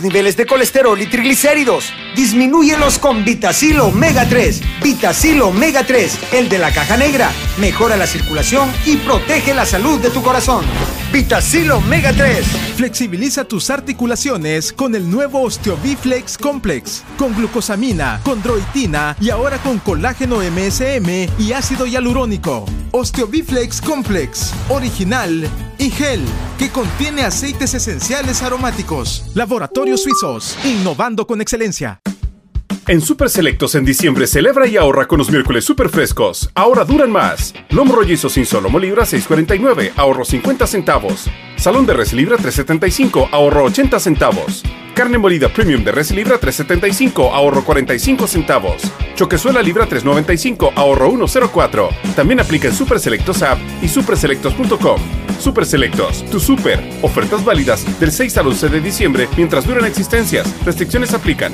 Niveles de colesterol y triglicéridos. Disminúyelos con Vitacil Omega 3. Vitacil Omega 3, el de la caja negra. Mejora la circulación y protege la salud de tu corazón. Vitacil Omega 3. Flexibiliza tus articulaciones con el nuevo Osteobiflex Complex. Con glucosamina, condroitina y ahora con colágeno MSM y ácido hialurónico. Osteobiflex Complex. Original y gel que contiene aceites esenciales aromáticos. Laboratorios Suizos, innovando con excelencia. En Super Selectos en diciembre celebra y ahorra con los miércoles super frescos. Ahora duran más. Lomo rollizo sin solomo libra 6.49, ahorro 50 centavos. Salón de res libra 3.75, ahorro 80 centavos. Carne molida premium de res libra 3.75, ahorro 45 centavos. Choquezuela libra 3.95, ahorro 1.04. También aplica en Super Selectos app y superselectos.com. Super Selectos, tu super. Ofertas válidas del 6 al 11 de diciembre mientras duran existencias. Restricciones aplican.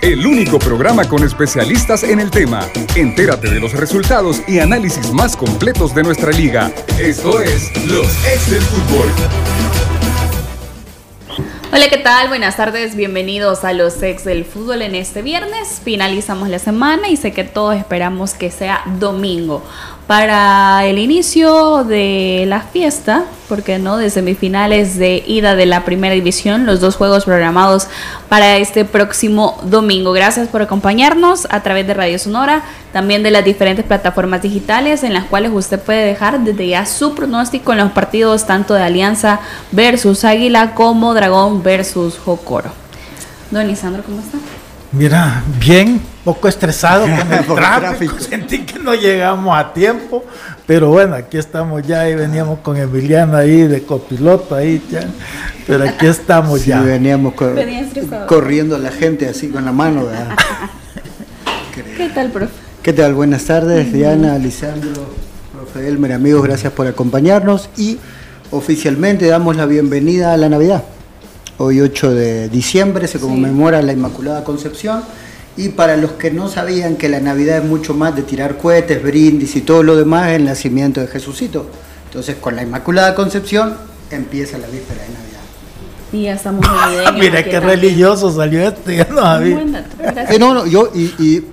El único programa con especialistas en el tema. Entérate de los resultados y análisis más completos de nuestra liga. Esto es Los Ex del Fútbol. Hola, ¿qué tal? Buenas tardes, bienvenidos a los ex del fútbol en este viernes. Finalizamos la semana y sé que todos esperamos que sea domingo para el inicio de la fiesta, porque no, de semifinales de ida de la primera división, los dos juegos programados para este próximo domingo. Gracias por acompañarnos a través de Radio Sonora, también de las diferentes plataformas digitales en las cuales usted puede dejar desde ya su pronóstico en los partidos tanto de Alianza versus Águila como Dragón versus Jocoro. Don Lisandro, ¿cómo está? Mira, bien, poco estresado con el tráfico, sentí que no llegamos a tiempo, pero bueno, aquí estamos ya y veníamos con Emiliano ahí de copiloto ahí ya, pero aquí estamos sí, ya. veníamos cor corriendo la gente así con la mano. ¿verdad? ¿Qué tal, profe? ¿Qué tal? Buenas tardes, Diana, Lisandro, profe Elmer, amigos, gracias por acompañarnos y oficialmente damos la bienvenida a la Navidad. Hoy 8 de diciembre se conmemora la Inmaculada Concepción y para los que no sabían que la Navidad es mucho más de tirar cohetes, brindis y todo lo demás, el nacimiento de Jesucito. Entonces con la Inmaculada Concepción empieza la víspera de Navidad. Y ya estamos. Mira qué religioso salió este, ya no había. Eh, no, no, yo, y, y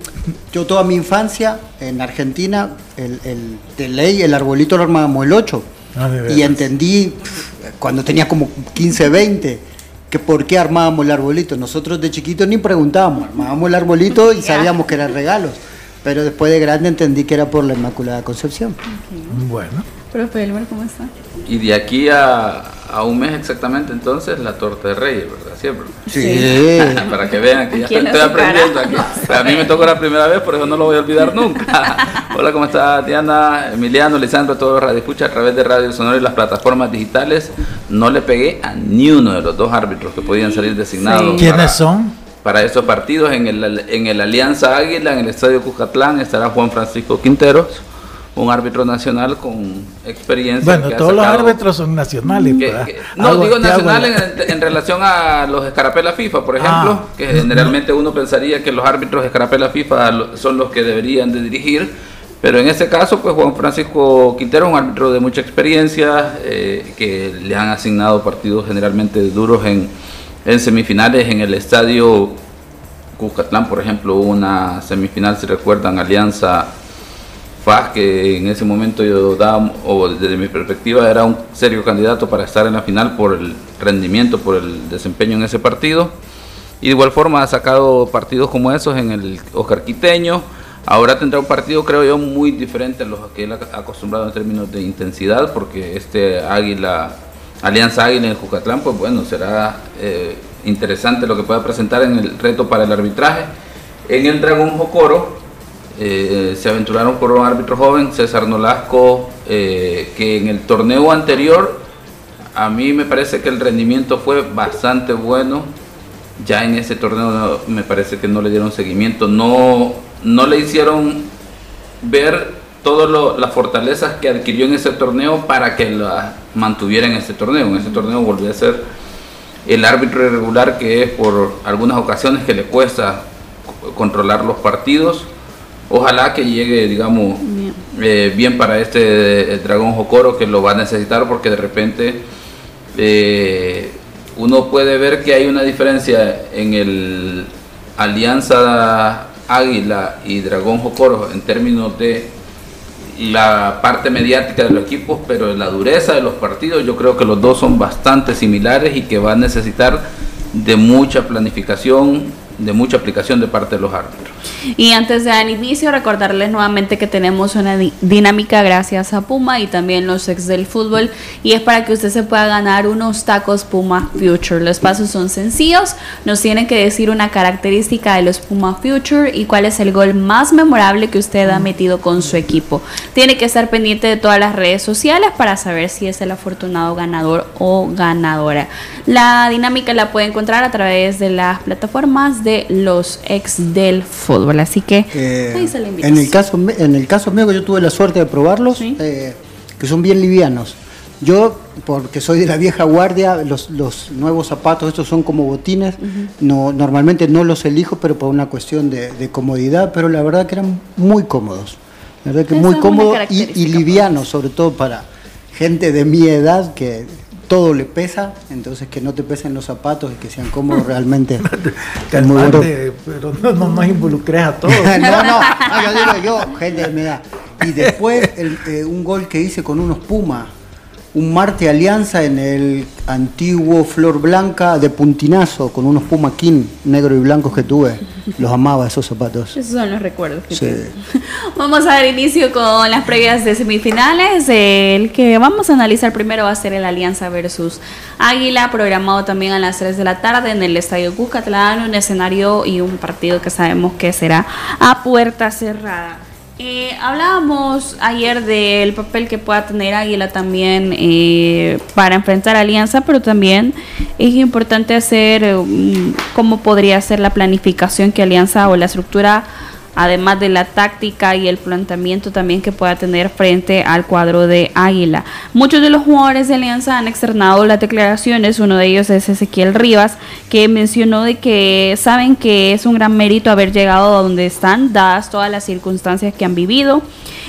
yo toda mi infancia en Argentina, el, el- de ley, el arbolito lo armábamos el 8. Ah, y entendí cuando tenía como 15, 20, que por qué armábamos el arbolito. Nosotros de chiquitos ni preguntábamos, armábamos el arbolito y sabíamos que eran regalos. Pero después de grande entendí que era por la Inmaculada Concepción. Bueno, Profe Elmer, ¿cómo está? Y de aquí a, a un mes exactamente, entonces, la torta de reyes, ¿verdad? Siempre. Sí. Para que vean que ya estoy, aprendiendo aquí. A mí me tocó la primera vez, por eso no lo voy a olvidar nunca. Hola, ¿cómo está Diana, Emiliano, Lisandro, todos los Radio Escucha a través de Radio Sonora y las plataformas digitales? No le pegué a ni uno de los dos árbitros que podían salir designados. Sí. ¿quiénes para- son? para esos partidos en el, en el Alianza Águila, en el Estadio Cuscatlán, estará Juan Francisco Quinteros, un árbitro nacional con experiencia. Bueno, todos los árbitros son nacionales. que- ¿verdad? que- no, digo nacional en, en relación a los escarapela FIFA, por ejemplo, Ah. que generalmente uno pensaría que los árbitros escarapela FIFA son los que deberían de dirigir, pero en este caso, pues Juan Francisco Quintero es un árbitro de mucha experiencia, eh, que le han asignado partidos generalmente duros en, en semifinales en el estadio Cuscatlán, por ejemplo, una semifinal, si recuerdan, Alianza FAS, que en ese momento yo daba, o desde mi perspectiva, era un serio candidato para estar en la final por el rendimiento, por el desempeño en ese partido. Y de igual forma ha sacado partidos como esos en el Oscar Quiteño. Ahora tendrá un partido, creo yo, muy diferente a los que él ha acostumbrado en términos de intensidad, porque este Águila, Alianza Águila en Jucatlán, pues bueno, será eh, interesante lo que pueda presentar en el reto para el arbitraje. En el Dragón Jocoro eh, se aventuraron por un árbitro joven, César Nolasco, eh, que en el torneo anterior a mí me parece que el rendimiento fue bastante bueno. Ya en ese torneo me parece que no le dieron seguimiento, no, no le hicieron ver todas las fortalezas que adquirió en ese torneo para que las mantuviera en ese torneo. En ese torneo volvió a ser el árbitro irregular que es por algunas ocasiones que le cuesta controlar los partidos. Ojalá que llegue, digamos, Bien. eh, bien para este eh, Dragón Jocoro que lo va a necesitar porque de repente eh, uno puede ver que hay una diferencia en el Alianza Águila y Dragón Jocoro en términos de la parte mediática de los equipos, pero en la dureza de los partidos yo creo que los dos son bastante similares y que va a necesitar de mucha planificación, de mucha aplicación de parte de los árbitros. Y antes de dar inicio, recordarles nuevamente que tenemos una dinámica gracias a Puma y también los ex del fútbol. Y es para que usted se pueda ganar unos tacos Puma Future. Los pasos son sencillos. Nos tiene que decir una característica de los Puma Future y cuál es el gol más memorable que usted ha metido con su equipo. Tiene que estar pendiente de todas las redes sociales para saber si es el afortunado ganador o ganadora. La dinámica la puede encontrar a través de las plataformas de los ex del fútbol. Así que eh, En el, caso, en el caso mío que yo tuve la suerte de probarlos, eh, que son bien livianos. Yo, porque soy de la vieja guardia, los, nuevos zapatos, estos son como botines, no, normalmente no los elijo, pero por una cuestión de, comodidad, pero la verdad que eran muy cómodos. La verdad que muy cómodos y, y livianos, sobre todo para gente de mi edad que todo le pesa, entonces que no te pesen los zapatos y que sean cómodos realmente. Pero no, no nos involucres a todos. no, no, yo digo yo, gente de mi edad. Y después eh, un gol que hice con unos Pumas un Marte Alianza en el antiguo Flor Blanca de puntinazo con unos Puma King negro y blancos que tuve. Los amaba esos zapatos. Esos son los recuerdos que sí. Vamos a dar inicio con las previas de semifinales. El que vamos a analizar primero va a ser el Alianza versus Águila, programado también a las 3 de la tarde en el Estadio Cuscatlán, un escenario y un partido que sabemos que será a puerta cerrada. Eh, hablábamos ayer del papel que pueda tener Águila también eh, para enfrentar Alianza, pero también es importante hacer um, cómo podría ser la planificación que Alianza o la estructura además de la táctica y el planteamiento también que pueda tener frente al cuadro de Águila. Muchos de los jugadores de Alianza han externado las declaraciones, uno de ellos es Ezequiel Rivas, que mencionó de que saben que es un gran mérito haber llegado a donde están, dadas todas las circunstancias que han vivido.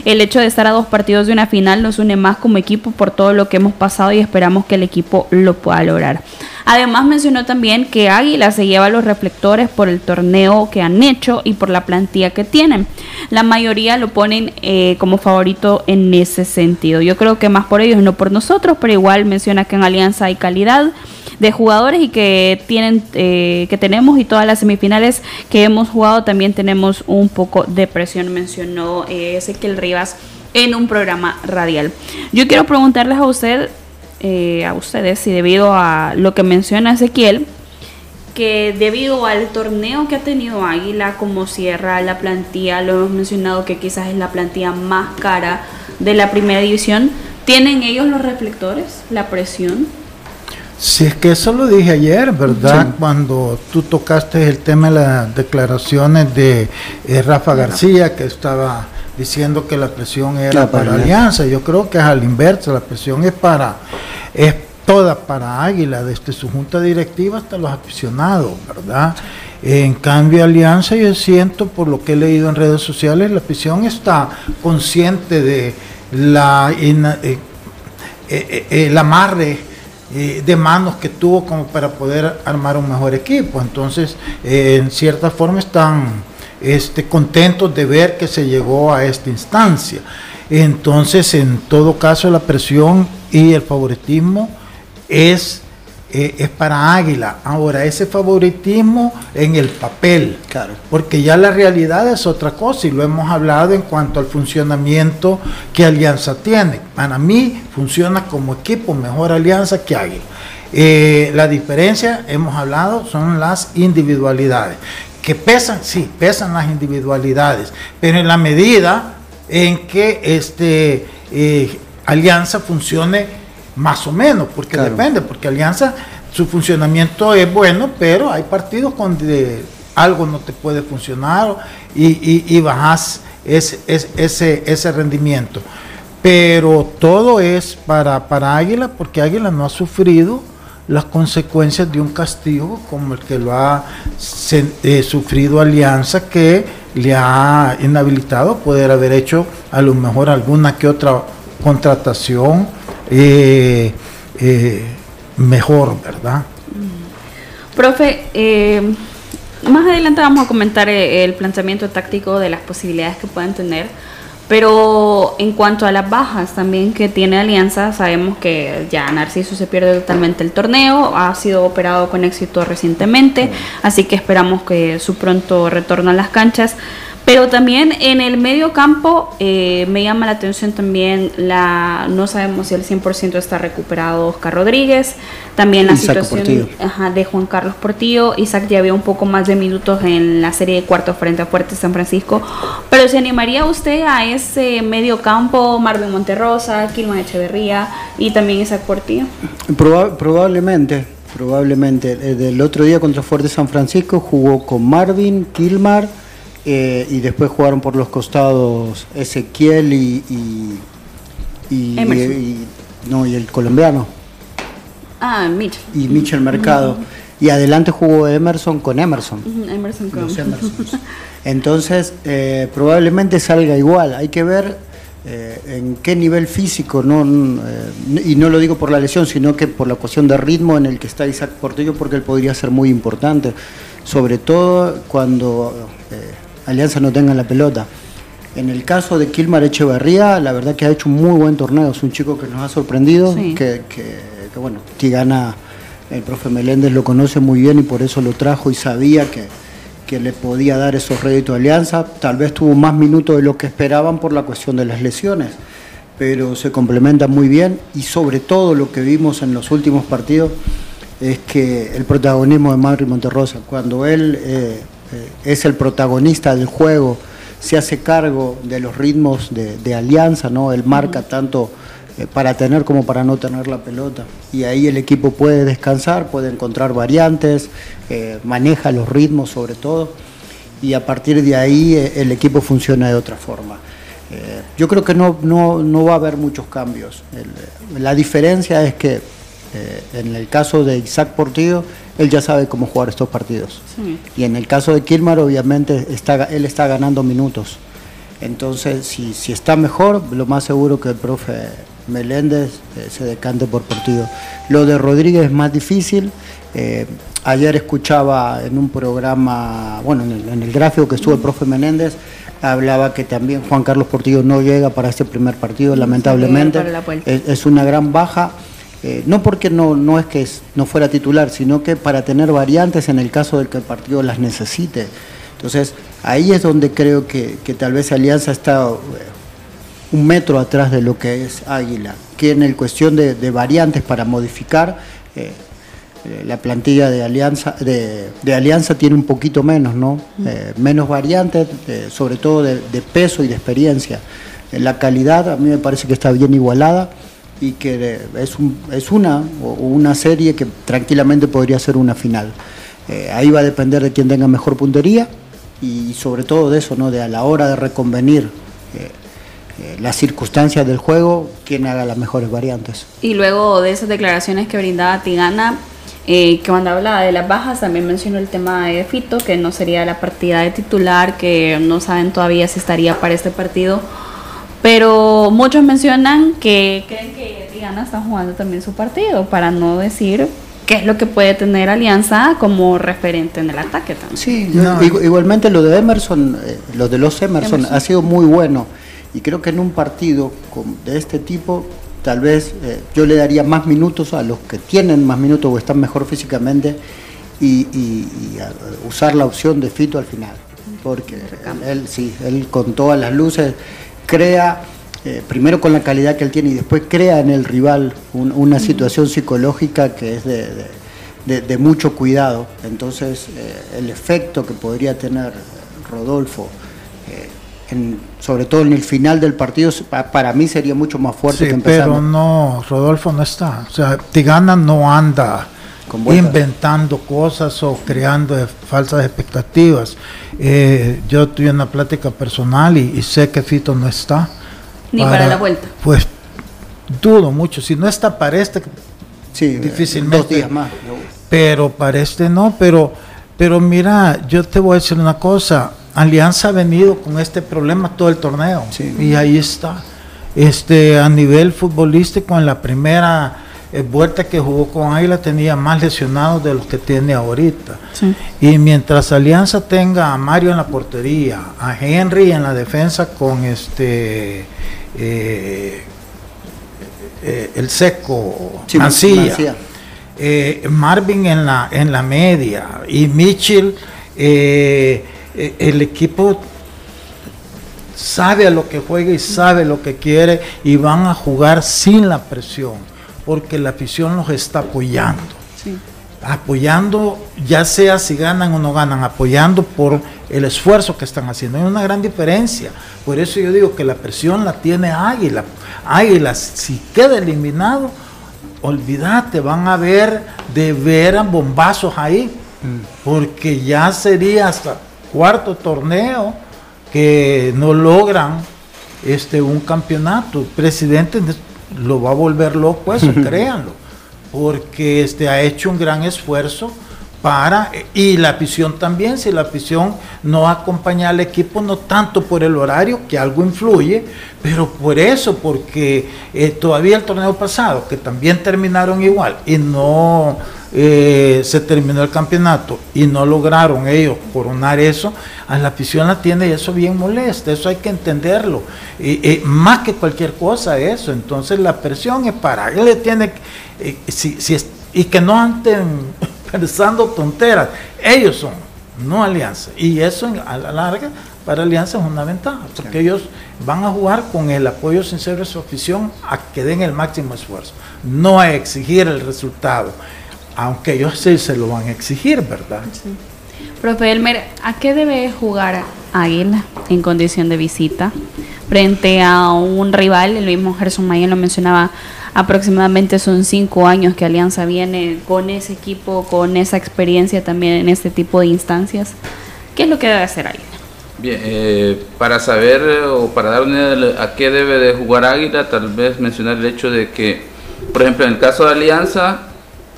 El hecho de estar a dos partidos de una final nos une más como equipo por todo lo que hemos pasado y esperamos que el equipo lo pueda lograr. Además mencionó también que Águila se lleva los reflectores por el torneo que han hecho y por la plantilla que tienen. La mayoría lo ponen eh, como favorito en ese sentido. Yo creo que más por ellos, no por nosotros, pero igual menciona que en Alianza hay calidad de jugadores y que tienen eh, que tenemos y todas las semifinales que hemos jugado también tenemos un poco de presión mencionó eh, Ezequiel Rivas en un programa radial. Yo quiero preguntarles a usted eh, a ustedes si debido a lo que menciona Ezequiel, que debido al torneo que ha tenido Águila como cierra la plantilla, lo hemos mencionado que quizás es la plantilla más cara de la primera división, ¿tienen ellos los reflectores, la presión? Si es que eso lo dije ayer, ¿verdad? Cuando tú tocaste el tema de las declaraciones de eh, Rafa García, que estaba diciendo que la presión era para, Alianza. Yo creo que es al inverso, la presión es para es toda para Águila, desde su junta directiva hasta los aficionados, ¿verdad? En cambio, Alianza, yo siento, por lo que he leído en redes sociales, la presión está consciente de la eh, eh, eh, el amarre de manos que tuvo como para poder armar un mejor equipo. Entonces, en cierta forma están este, contentos de ver que se llegó a esta instancia. Entonces, en todo caso, la presión y el favoritismo es, eh, es para Águila. Ahora, ese favoritismo en el papel, claro. porque ya la realidad es otra cosa y lo hemos hablado en cuanto al funcionamiento que Alianza tiene. Para mí, funciona como equipo mejor Alianza que Águila. Eh, la diferencia, hemos hablado, son las individualidades que pesan, sí, pesan las individualidades, pero en la medida en que este eh, alianza funcione más o menos, porque depende, porque alianza su funcionamiento es bueno, pero hay partidos donde algo no te puede funcionar y, bajas ese, ese, ese rendimiento. Pero todo es para, para Águila, porque Águila no ha sufrido las consecuencias de un castigo como el que lo ha eh, sufrido Alianza, que le ha inhabilitado poder haber hecho a lo mejor alguna que otra contratación eh, eh, mejor, ¿verdad? Profe, eh, más adelante vamos a comentar el planteamiento táctico de las posibilidades que pueden tener. Pero en cuanto a las bajas también que tiene Alianza, sabemos que ya Narciso se pierde totalmente el torneo, ha sido operado con éxito recientemente, así que esperamos que su pronto retorno a las canchas. Pero también en el medio campo eh, me llama la atención también la, no sabemos si el 100% está recuperado Oscar Rodríguez, también la situación de Juan Carlos Portillo, Isaac ya había un poco más de minutos en la serie de cuartos frente a Fuerte San Francisco, pero ¿se animaría usted a ese medio campo, Marvin Monterrosa, Kilman Echeverría y también Isaac Portillo? probablemente, probablemente. Eh, del otro día contra Fuerte San Francisco jugó con Marvin, Kilmar eh, y después jugaron por los costados Ezequiel y, y, no, y el colombiano. Ah, Mitchell. Y Mitchell Mercado. Y adelante jugó Emerson con Emerson. Emerson con Entonces, eh, probablemente salga igual. Hay que ver eh, en qué nivel físico, no, y no lo digo por la lesión, sino que por la cuestión de ritmo en el que está Isaac Portillo, porque él podría ser muy importante. Sobre todo cuando Alianza no tenga la pelota. En el caso de Kilmar Echeverría, la verdad que ha hecho un muy buen torneo, es un chico que nos ha sorprendido, que, bueno, que gana, el profe Meléndez lo conoce muy bien y por eso lo trajo y sabía que, que le podía dar esos réditos a Alianza. Tal vez tuvo más minutos de lo que esperaban por la cuestión de las lesiones, pero se complementa muy bien y sobre todo lo que vimos en los últimos partidos es que el protagonismo de Madrid Monterrosa, cuando él... Eh, es el protagonista del juego, se hace cargo de los ritmos de, alianza, ¿no? Él marca tanto eh, para tener como para no tener la pelota. Y ahí el equipo puede descansar, puede encontrar variantes, eh, maneja los ritmos sobre todo, y a partir de ahí el equipo funciona de otra forma. yo creo que no, no, va a haber muchos cambios. la diferencia es que en el caso de Isaac Portillo, él ya sabe cómo jugar estos partidos. Y en el caso de Kilmar, obviamente, está, él está ganando minutos. Entonces, si, si está mejor, lo más seguro que el profe Meléndez eh, se decante por partido. Lo de Rodríguez es más difícil. Eh, ayer escuchaba en un programa, bueno, en el, gráfico que estuvo el profe Meléndez, hablaba que también Juan Carlos Portillo no llega para este primer partido, lamentablemente. es, una gran baja. Eh, no porque no, no es que no fuera titular, sino que para tener variantes en el caso del que el partido las necesite. Entonces, ahí es donde creo que, tal vez Alianza está eh, un metro atrás de lo que es Águila, que en el cuestión de, variantes para modificar, eh, la plantilla de Alianza, de, Alianza tiene un poquito menos, ¿no? menos variantes, sobre todo de, de, peso y de experiencia. la calidad a mí me parece que está bien igualada y que es, es una, una serie que tranquilamente podría ser una final. Eh, ahí va a depender de quién tenga mejor puntería y sobre todo de eso, ¿no? de a la hora de reconvenir eh, eh, las circunstancias del juego, quién haga las mejores variantes. Y luego de esas declaraciones que brindaba Tigana, que cuando hablaba de las bajas también mencionó el tema de Fito, que no sería la partida de titular, que no saben todavía si estaría para este partido pero muchos mencionan que creen que Diana está jugando también su partido, para no decir qué es lo que puede tener Alianza como referente en el ataque también. Sí, igualmente lo de Emerson, eh, lo de los Emerson, ha sido muy bueno y creo que en un partido de este tipo tal vez eh, yo le daría más minutos a los que tienen más minutos o están mejor físicamente y, usar la opción de Fito al final, porque él sí, él con todas las luces crea, eh, primero con la calidad que él tiene y después crea en el rival una situación psicológica que es de, mucho cuidado. Entonces, eh, el efecto que podría tener Rodolfo, eh, sobre todo en el final del partido, para mí sería mucho más fuerte que empezando. Pero no, Rodolfo no está. O sea, Tigana no anda inventando cosas o creando falsas expectativas. Eh, yo tuve una plática personal y, sé que Fito no está. Ni para, la vuelta. Pues dudo mucho. Si no está para este, sí, difícilmente. Dos días más. Pero para este no. Pero, pero mira, yo te voy a decir una cosa. Alianza ha venido con este problema todo el torneo. Y ahí está. Este, a nivel futbolístico, en la primera el Vuelta que jugó con Águila tenía más lesionados de los que tiene ahorita. Y mientras Alianza tenga a Mario en la portería, a Henry en la defensa con este eh, eh, el seco Mancilla, eh, Marvin en la en la media y Mitchell el equipo sabe a lo que juega y sabe lo que quiere y van a jugar sin la presión, porque la afición los está apoyando. Apoyando, ya sea si ganan o no ganan, apoyando por el esfuerzo que están haciendo. Hay una gran diferencia. Por eso yo digo que la presión la tiene Águila. Águila, si queda eliminado, olvídate, van a ver de veras bombazos ahí, mm. porque ya sería hasta cuarto torneo que no logran este un campeonato. El presidente lo va a volver loco eso, créanlo, porque este ha hecho un gran esfuerzo para y la afición también, si la afición no acompaña al equipo no tanto por el horario que algo influye, pero por eso, porque eh, todavía el torneo pasado que también terminaron igual y no eh, se terminó el campeonato y no lograron ellos coronar eso, a la afición la tiene eso bien molesta, eso hay que entenderlo. Más que cualquier cosa eso, entonces la presión es para él le tiene eh, si, si y que no anden pensando tonteras, ellos son, no alianza. Y eso a la larga para Alianza es una ventaja, porque ellos van a jugar con el apoyo sincero de su afición a que den el máximo esfuerzo, no a exigir el resultado aunque ellos sí se lo van a exigir, ¿verdad? Sí. Profe Elmer, ¿a qué debe jugar Águila en condición de visita frente a un rival? El mismo Gerson Mayen lo mencionaba, aproximadamente son cinco años que Alianza viene con ese equipo, con esa experiencia también en este tipo de instancias. ¿Qué es lo que debe hacer Águila? Bien, eh, para saber o para dar una a qué debe de jugar Águila, tal vez mencionar el hecho de que, por ejemplo, en el caso de Alianza,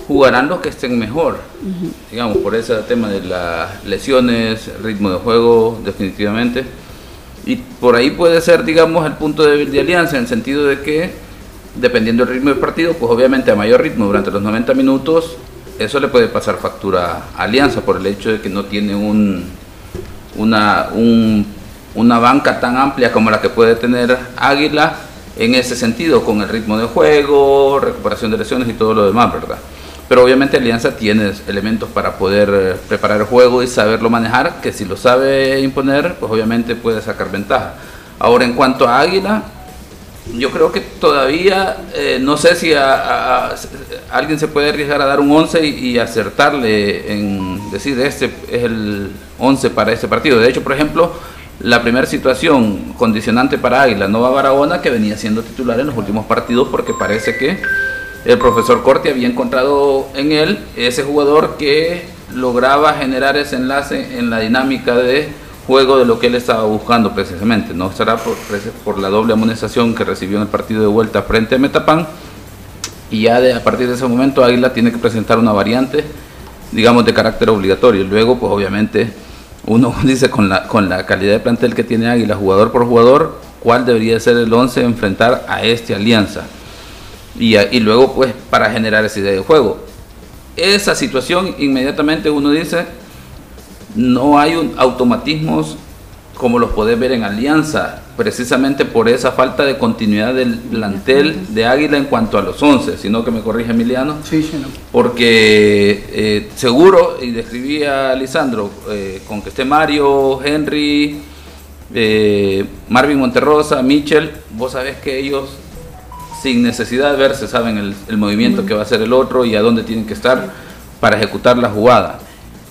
jugarán los que estén mejor, digamos, por ese tema de las lesiones, ritmo de juego, definitivamente. Y por ahí puede ser, digamos, el punto débil de Alianza, en el sentido de que, dependiendo del ritmo del partido, pues obviamente a mayor ritmo durante los 90 minutos, eso le puede pasar factura a Alianza por el hecho de que no tiene un, una, una banca tan amplia como la que puede tener Águila en ese sentido, con el ritmo de juego, recuperación de lesiones y todo lo demás, ¿verdad? Pero obviamente Alianza tiene elementos para poder eh, preparar el juego y saberlo manejar, que si lo sabe imponer, pues obviamente puede sacar ventaja. Ahora, en cuanto a Águila, yo creo que todavía, eh, no sé si alguien se puede arriesgar a dar un 11 y, acertarle en decir, este es el 11 para este partido. De hecho, por ejemplo, la primera situación condicionante para Águila, Nova Barahona, que venía siendo titular en los últimos partidos porque parece que el profesor Corti había encontrado en él ese jugador que lograba generar ese enlace en la dinámica de juego de lo que él estaba buscando precisamente. No será por, por la doble amonestación que recibió en el partido de vuelta frente a Metapán. Y ya de, a partir de ese momento Águila tiene que presentar una variante, digamos, de carácter obligatorio. Luego, pues obviamente, uno dice con la, con la calidad de plantel que tiene Águila, jugador por jugador, cuál debería ser el 11 enfrentar a esta alianza y, luego pues para generar esa idea de juego. Esa situación inmediatamente uno dice, no hay un automatismos como los podés ver en Alianza, precisamente por esa falta de continuidad del plantel de Águila en cuanto a los 11, sino que me corrige Emiliano, sí, sí, no. porque eh, seguro, y describía a Lisandro, eh, con que esté Mario, Henry, eh, Marvin Monterrosa, Michel, vos sabés que ellos sin necesidad de verse, saben el, movimiento que va a hacer el otro y a dónde tienen que estar para ejecutar la jugada.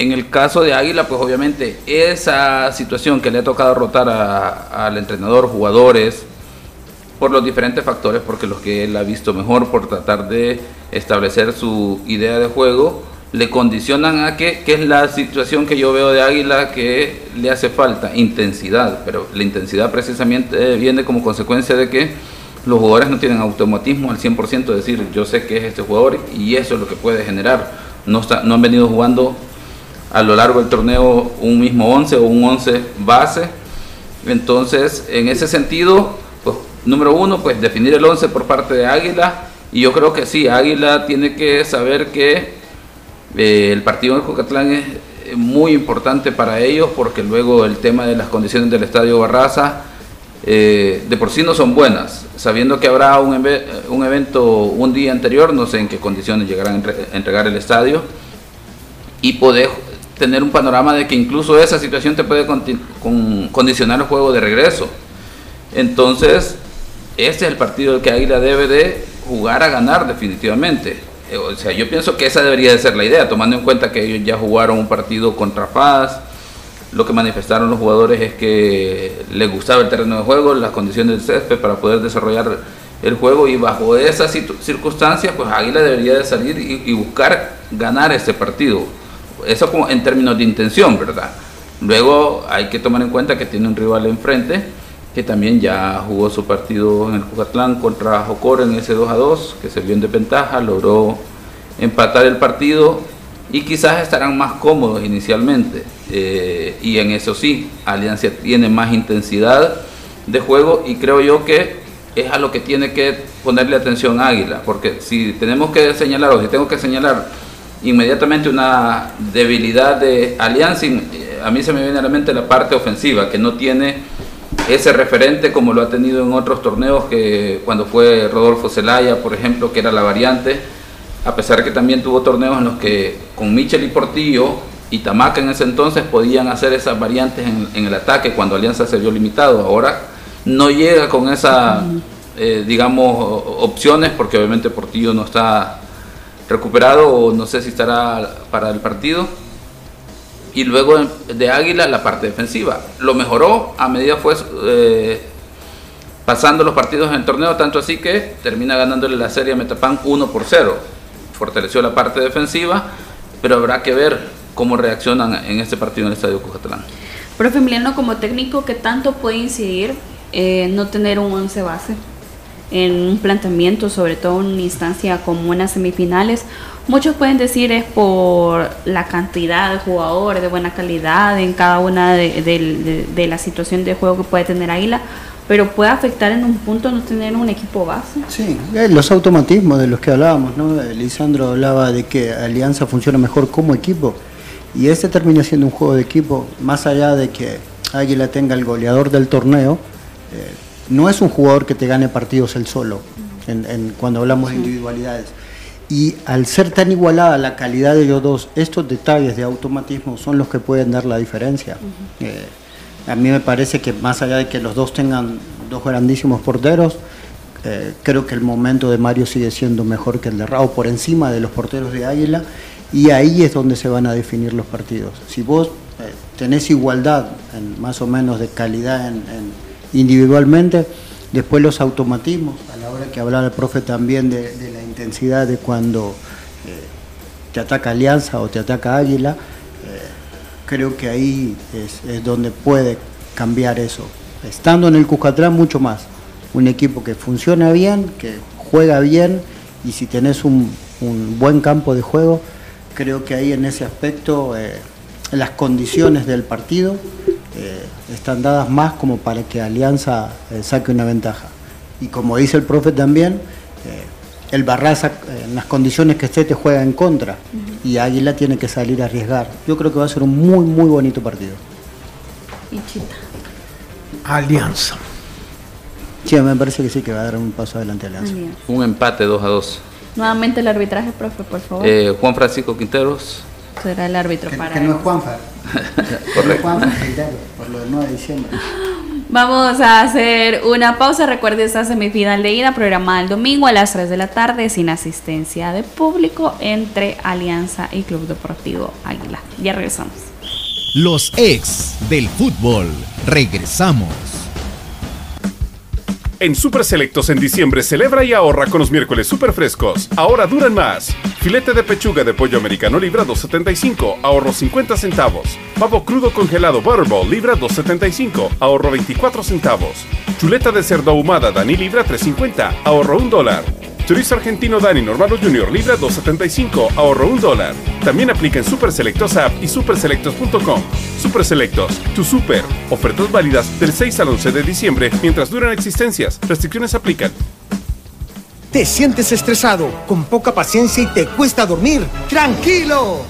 En el caso de Águila, pues obviamente esa situación que le ha tocado rotar al entrenador, jugadores, por los diferentes factores, porque los que él ha visto mejor por tratar de establecer su idea de juego, le condicionan a que, que es la situación que yo veo de Águila que le hace falta, intensidad, pero la intensidad precisamente viene como consecuencia de que los jugadores no tienen automatismo al 100% de decir yo sé que es este jugador y eso es lo que puede generar. No, no han venido jugando a lo largo del torneo un mismo 11 o un 11 base. Entonces, en ese sentido, pues, número uno, pues definir el 11 por parte de Águila. Y yo creo que sí, Águila tiene que saber que eh, el partido en Jucatlán es muy importante para ellos porque luego el tema de las condiciones del estadio Barraza eh, de por sí no son buenas, sabiendo que habrá un, un, evento un día anterior, no sé en qué condiciones llegarán a entregar el estadio, y poder tener un panorama de que incluso esa situación te puede condicionar el juego de regreso. Entonces, este es el partido que Águila debe de jugar a ganar definitivamente. Eh, o sea, yo pienso que esa debería de ser la idea, tomando en cuenta que ellos ya jugaron un partido contra Paz, lo que manifestaron los jugadores es que les gustaba el terreno de juego, las condiciones del césped para poder desarrollar el juego y bajo esas circunstancias, pues Águila debería de salir y, buscar ganar este partido. Eso como en términos de intención, ¿verdad? Luego hay que tomar en cuenta que tiene un rival enfrente que también ya jugó su partido en el Jucatlán contra Jocor en ese 2 a 2, que se vio en desventaja, logró empatar el partido y quizás estarán más cómodos inicialmente. Eh, y en eso sí, Alianza tiene más intensidad de juego y creo yo que es a lo que tiene que ponerle atención Águila, porque si tenemos que señalar o si tengo que señalar inmediatamente una debilidad de Alianza, eh, a mí se me viene a la mente la parte ofensiva, que no tiene ese referente como lo ha tenido en otros torneos, que cuando fue Rodolfo Zelaya, por ejemplo, que era la variante, a pesar que también tuvo torneos en los que con Michel y Portillo y Tamaca en ese entonces podían hacer esas variantes en, el ataque cuando Alianza se vio limitado. Ahora no llega con esas, eh, digamos, opciones porque obviamente Portillo no está recuperado o no sé si estará para el partido. Y luego de Águila la parte defensiva. Lo mejoró a medida fue eh, pasando los partidos en el torneo, tanto así que termina ganándole la serie a Metapan 1 por 0 fortaleció la parte defensiva, pero habrá que ver cómo reaccionan en este partido en el Estadio Cujatlán. Profe Emiliano, como técnico, ¿qué tanto puede incidir eh, no tener un once base en un planteamiento, sobre todo en una instancia como unas semifinales? Muchos pueden decir es por la cantidad de jugadores de buena calidad en cada una de, de la situación de juego que puede tener Águila, pero puede afectar en un punto no tener un equipo base. Sí, eh, los automatismos de los que hablábamos, ¿no? Lisandro hablaba de que Alianza funciona mejor como equipo y este termina siendo un juego de equipo, más allá de que Águila tenga el goleador del torneo, eh, no es un jugador que te gane partidos él solo, en, cuando hablamos de individualidades. Y al ser tan igualada la calidad de ellos dos, estos detalles de automatismo son los que pueden dar la diferencia. A mí me parece que más allá de que los dos tengan dos grandísimos porteros, eh, creo que el momento de Mario sigue siendo mejor que el de Raúl, por encima de los porteros de Águila, y ahí es donde se van a definir los partidos. Si vos eh, tenés igualdad, en, más o menos de calidad individualmente, después los automatismos, a la hora que hablaba el profe también de, la intensidad de cuando eh, te ataca Alianza o te ataca Águila, creo que ahí es, donde puede cambiar eso. Estando en el Cuscatlán mucho más. Un equipo que funciona bien, que juega bien y si tenés un, buen campo de juego, creo que ahí en ese aspecto eh, las condiciones del partido eh, están dadas más como para que Alianza eh, saque una ventaja. Y como dice el profe también, el Barraza en las condiciones que esté te juega en contra y Águila tiene que salir a arriesgar. Yo creo que va a ser un muy, muy bonito partido. Y Chita. Alianza. Sí, me parece que sí, que va a dar un paso adelante Alianza. Un empate 2 a 2. Nuevamente el arbitraje, profe, por favor. Eh, Juan Francisco Quinteros. Será el árbitro para. Que no es Juanfa. Correcto. Por lo del 9 de diciembre. Vamos a hacer una pausa. Recuerde esta semifinal de ida programada el domingo a las 3 de la tarde sin asistencia de público entre Alianza y Club Deportivo Águila. Ya regresamos. Los ex del fútbol. Regresamos. En Super Selectos en diciembre celebra y ahorra con los miércoles super frescos. Ahora duran más. Filete de pechuga de pollo americano libra 2.75, ahorro 50 centavos. Pavo crudo congelado Butterball libra 2.75, ahorro 24 centavos. Chuleta de cerdo ahumada Dani libra 3.50, ahorro 1 dólar. Chorizo argentino Dani Normalo Junior libra 2.75, ahorro 1 dólar. También aplica en Super Selectos App y superselectos.com. Super Selectos, tu super. Ofertas válidas del 6 al 11 de diciembre mientras duran existencias. Restricciones aplican. ¿Te sientes estresado, con poca paciencia y te cuesta dormir? ¡Tranquilo!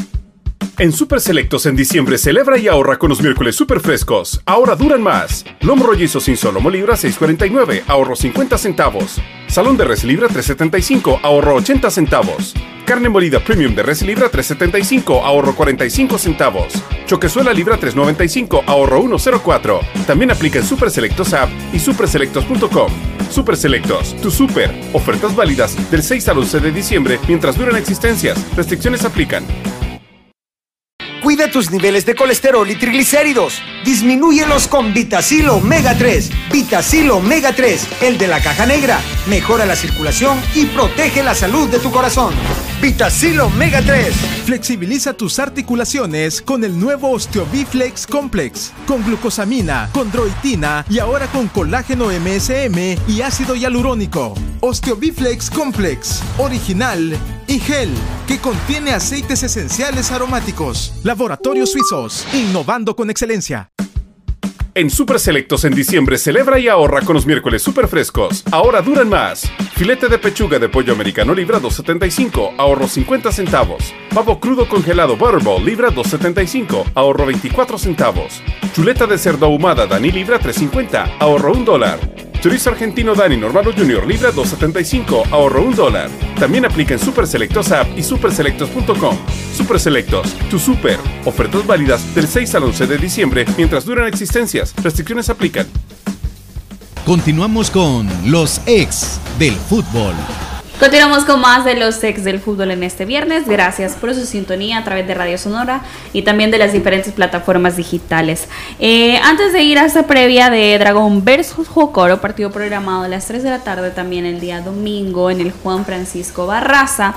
En Super Selectos en diciembre celebra y ahorra con los miércoles super frescos. Ahora duran más. Lomo rollizo sin solomo libra 6.49, ahorro 50 centavos. Salón de res libra 3.75, ahorro 80 centavos. Carne molida premium de res libra 3.75, ahorro 45 centavos. Choquezuela libra 3.95, ahorro 1.04. También aplica en Super Selectos app y superselectos.com. Super Selectos, tu super. Ofertas válidas del 6 al 11 de diciembre mientras duran existencias. Restricciones aplican. Cuida tus niveles de colesterol y triglicéridos. Disminúyelos con Vitacil Omega 3. Vitacil Omega 3, el de la caja negra. Mejora la circulación y protege la salud de tu corazón. Vitacil Omega 3. Flexibiliza tus articulaciones con el nuevo Osteobiflex Complex. Con glucosamina, condroitina y ahora con colágeno MSM y ácido hialurónico. Osteobiflex Complex. Original y gel que contiene aceites esenciales aromáticos. Laboratorios Suizos, innovando con excelencia. En Super Selectos en diciembre celebra y ahorra con los miércoles super frescos. Ahora duran más. Filete de pechuga de pollo americano libra 2.75, ahorro 50 centavos. Pavo crudo congelado Butterball libra 2.75, ahorro 24 centavos. Chuleta de cerdo ahumada Dani libra 3.50, ahorro 1 dólar. Chorizo argentino Dani Normalo Junior libra 2.75, ahorro 1 dólar. También aplica en Super Selectos app y superselectos.com. Super Selectos, tu super. Ofertas válidas del 6 al 11 de diciembre mientras duran existencias. Restricciones aplican. Continuamos con los ex del fútbol. Continuamos con más de los ex del fútbol en este viernes. Gracias por su sintonía a través de Radio Sonora y también de las diferentes plataformas digitales. Eh, antes de ir a esta previa de Dragón versus Jocoro, partido programado a las 3 de la tarde también el día domingo en el Juan Francisco Barraza.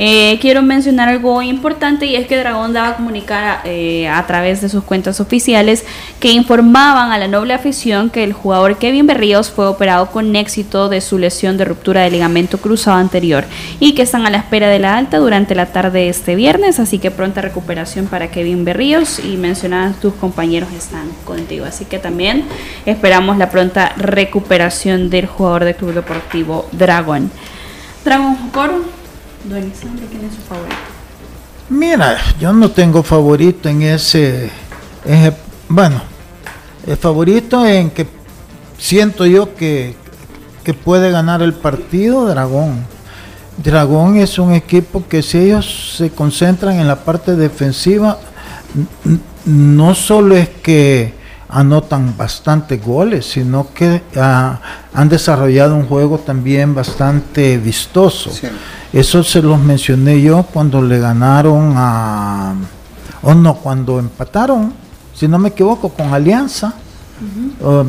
Eh, quiero mencionar algo importante y es que Dragón daba a comunicar eh, a través de sus cuentas oficiales que informaban a la noble afición que el jugador Kevin Berríos fue operado con éxito de su lesión de ruptura de ligamento cruzado anterior y que están a la espera de la alta durante la tarde de este viernes, así que pronta recuperación para Kevin Berríos y mencionadas tus compañeros están contigo, así que también esperamos la pronta recuperación del jugador del Club Deportivo Dragón. Dragón Jocoro ¿quién es su favorito? Mira, yo no tengo favorito en ese, bueno, el favorito en que siento yo que, que puede ganar el partido Dragón. Dragón es un equipo que si ellos se concentran en la parte defensiva, no solo es que anotan bastantes goles, sino que ah, han desarrollado un juego también bastante vistoso. Eso se los mencioné yo cuando le ganaron a, o no, cuando empataron, si no me equivoco, con Alianza,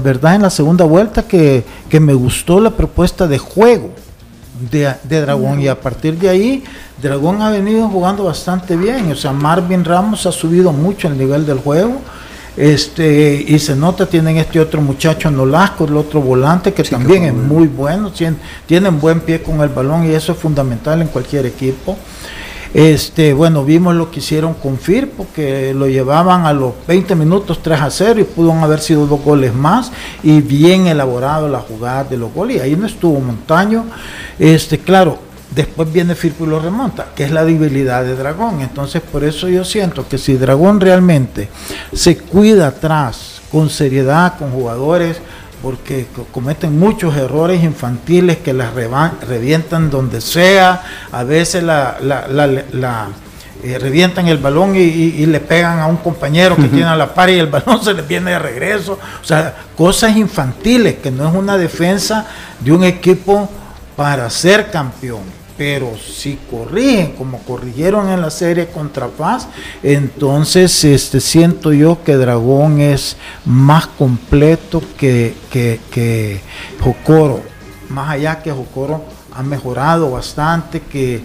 ¿verdad? En la segunda vuelta que, me gustó la propuesta de juego de, Dragón. Y a partir de ahí Dragón ha venido jugando bastante bien, o sea, Marvin Ramos ha subido mucho el nivel del juego. Este, y se nota, tienen este otro muchacho Nolasco, el otro volante, que también es muy bueno, tienen, buen pie con el balón y eso es fundamental en cualquier equipo. Este, bueno, vimos lo que hicieron con Firpo, que lo llevaban a los 20 minutos 3 a 0 y pudo haber sido dos goles más y bien elaborado la jugada de los goles. Y ahí no estuvo Montaño. Este, claro, después viene Firpo y lo remonta, que es la debilidad de Dragón. Entonces, por eso yo siento que si Dragón realmente se cuida atrás, con seriedad, con jugadores, porque cometen muchos errores infantiles que las revientan donde sea, a veces la, eh, revientan el balón y, le pegan a un compañero que tiene a la par y el balón se le viene de regreso. O sea, cosas infantiles, que no es una defensa de un equipo para ser campeón pero si corrigen como corrigieron en la serie contra Paz, entonces este, siento yo que Dragón es más completo que, que, que Jocoro. Más allá que Jocoro ha mejorado bastante, que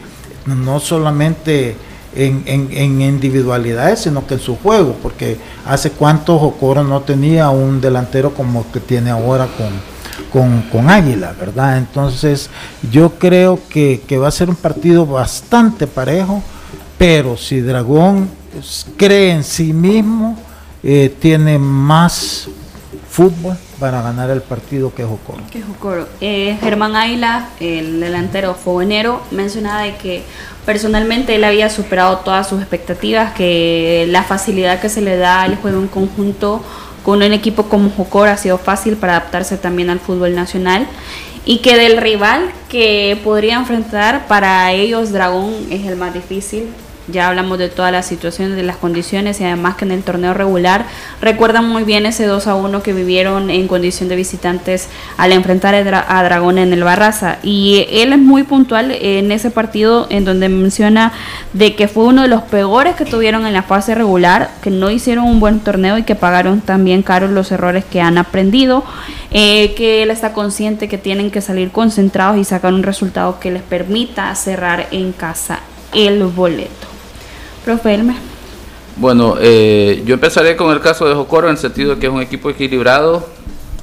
no solamente en, individualidades, sino que en su juego, porque hace cuánto Jocoro no tenía un delantero como que tiene ahora con, con, Águila, ¿verdad? Entonces yo creo que, va a ser un partido bastante parejo, pero si Dragón cree en sí mismo, eh, tiene más fútbol para ganar el partido que Jocoro. Que Jocoro. Eh, Germán Águila, el delantero fogonero, mencionaba de que personalmente él había superado todas sus expectativas, que la facilidad que se le da al juego en conjunto con un equipo como Jocoro ha sido fácil para adaptarse también al fútbol nacional y que del rival que podría enfrentar para ellos Dragón es el más difícil ya hablamos de todas las situaciones, de las condiciones y además que en el torneo regular recuerdan muy bien ese 2 a 1 que vivieron en condición de visitantes al enfrentar a Dragón en el Barraza. Y él es muy puntual en ese partido en donde menciona de que fue uno de los peores que tuvieron en la fase regular, que no hicieron un buen torneo y que pagaron también caros los errores que han aprendido. Eh, que él está consciente que tienen que salir concentrados y sacar un resultado que les permita cerrar en casa el boleto. Profe Bueno, eh, yo empezaré con el caso de Jocoro en el sentido de que es un equipo equilibrado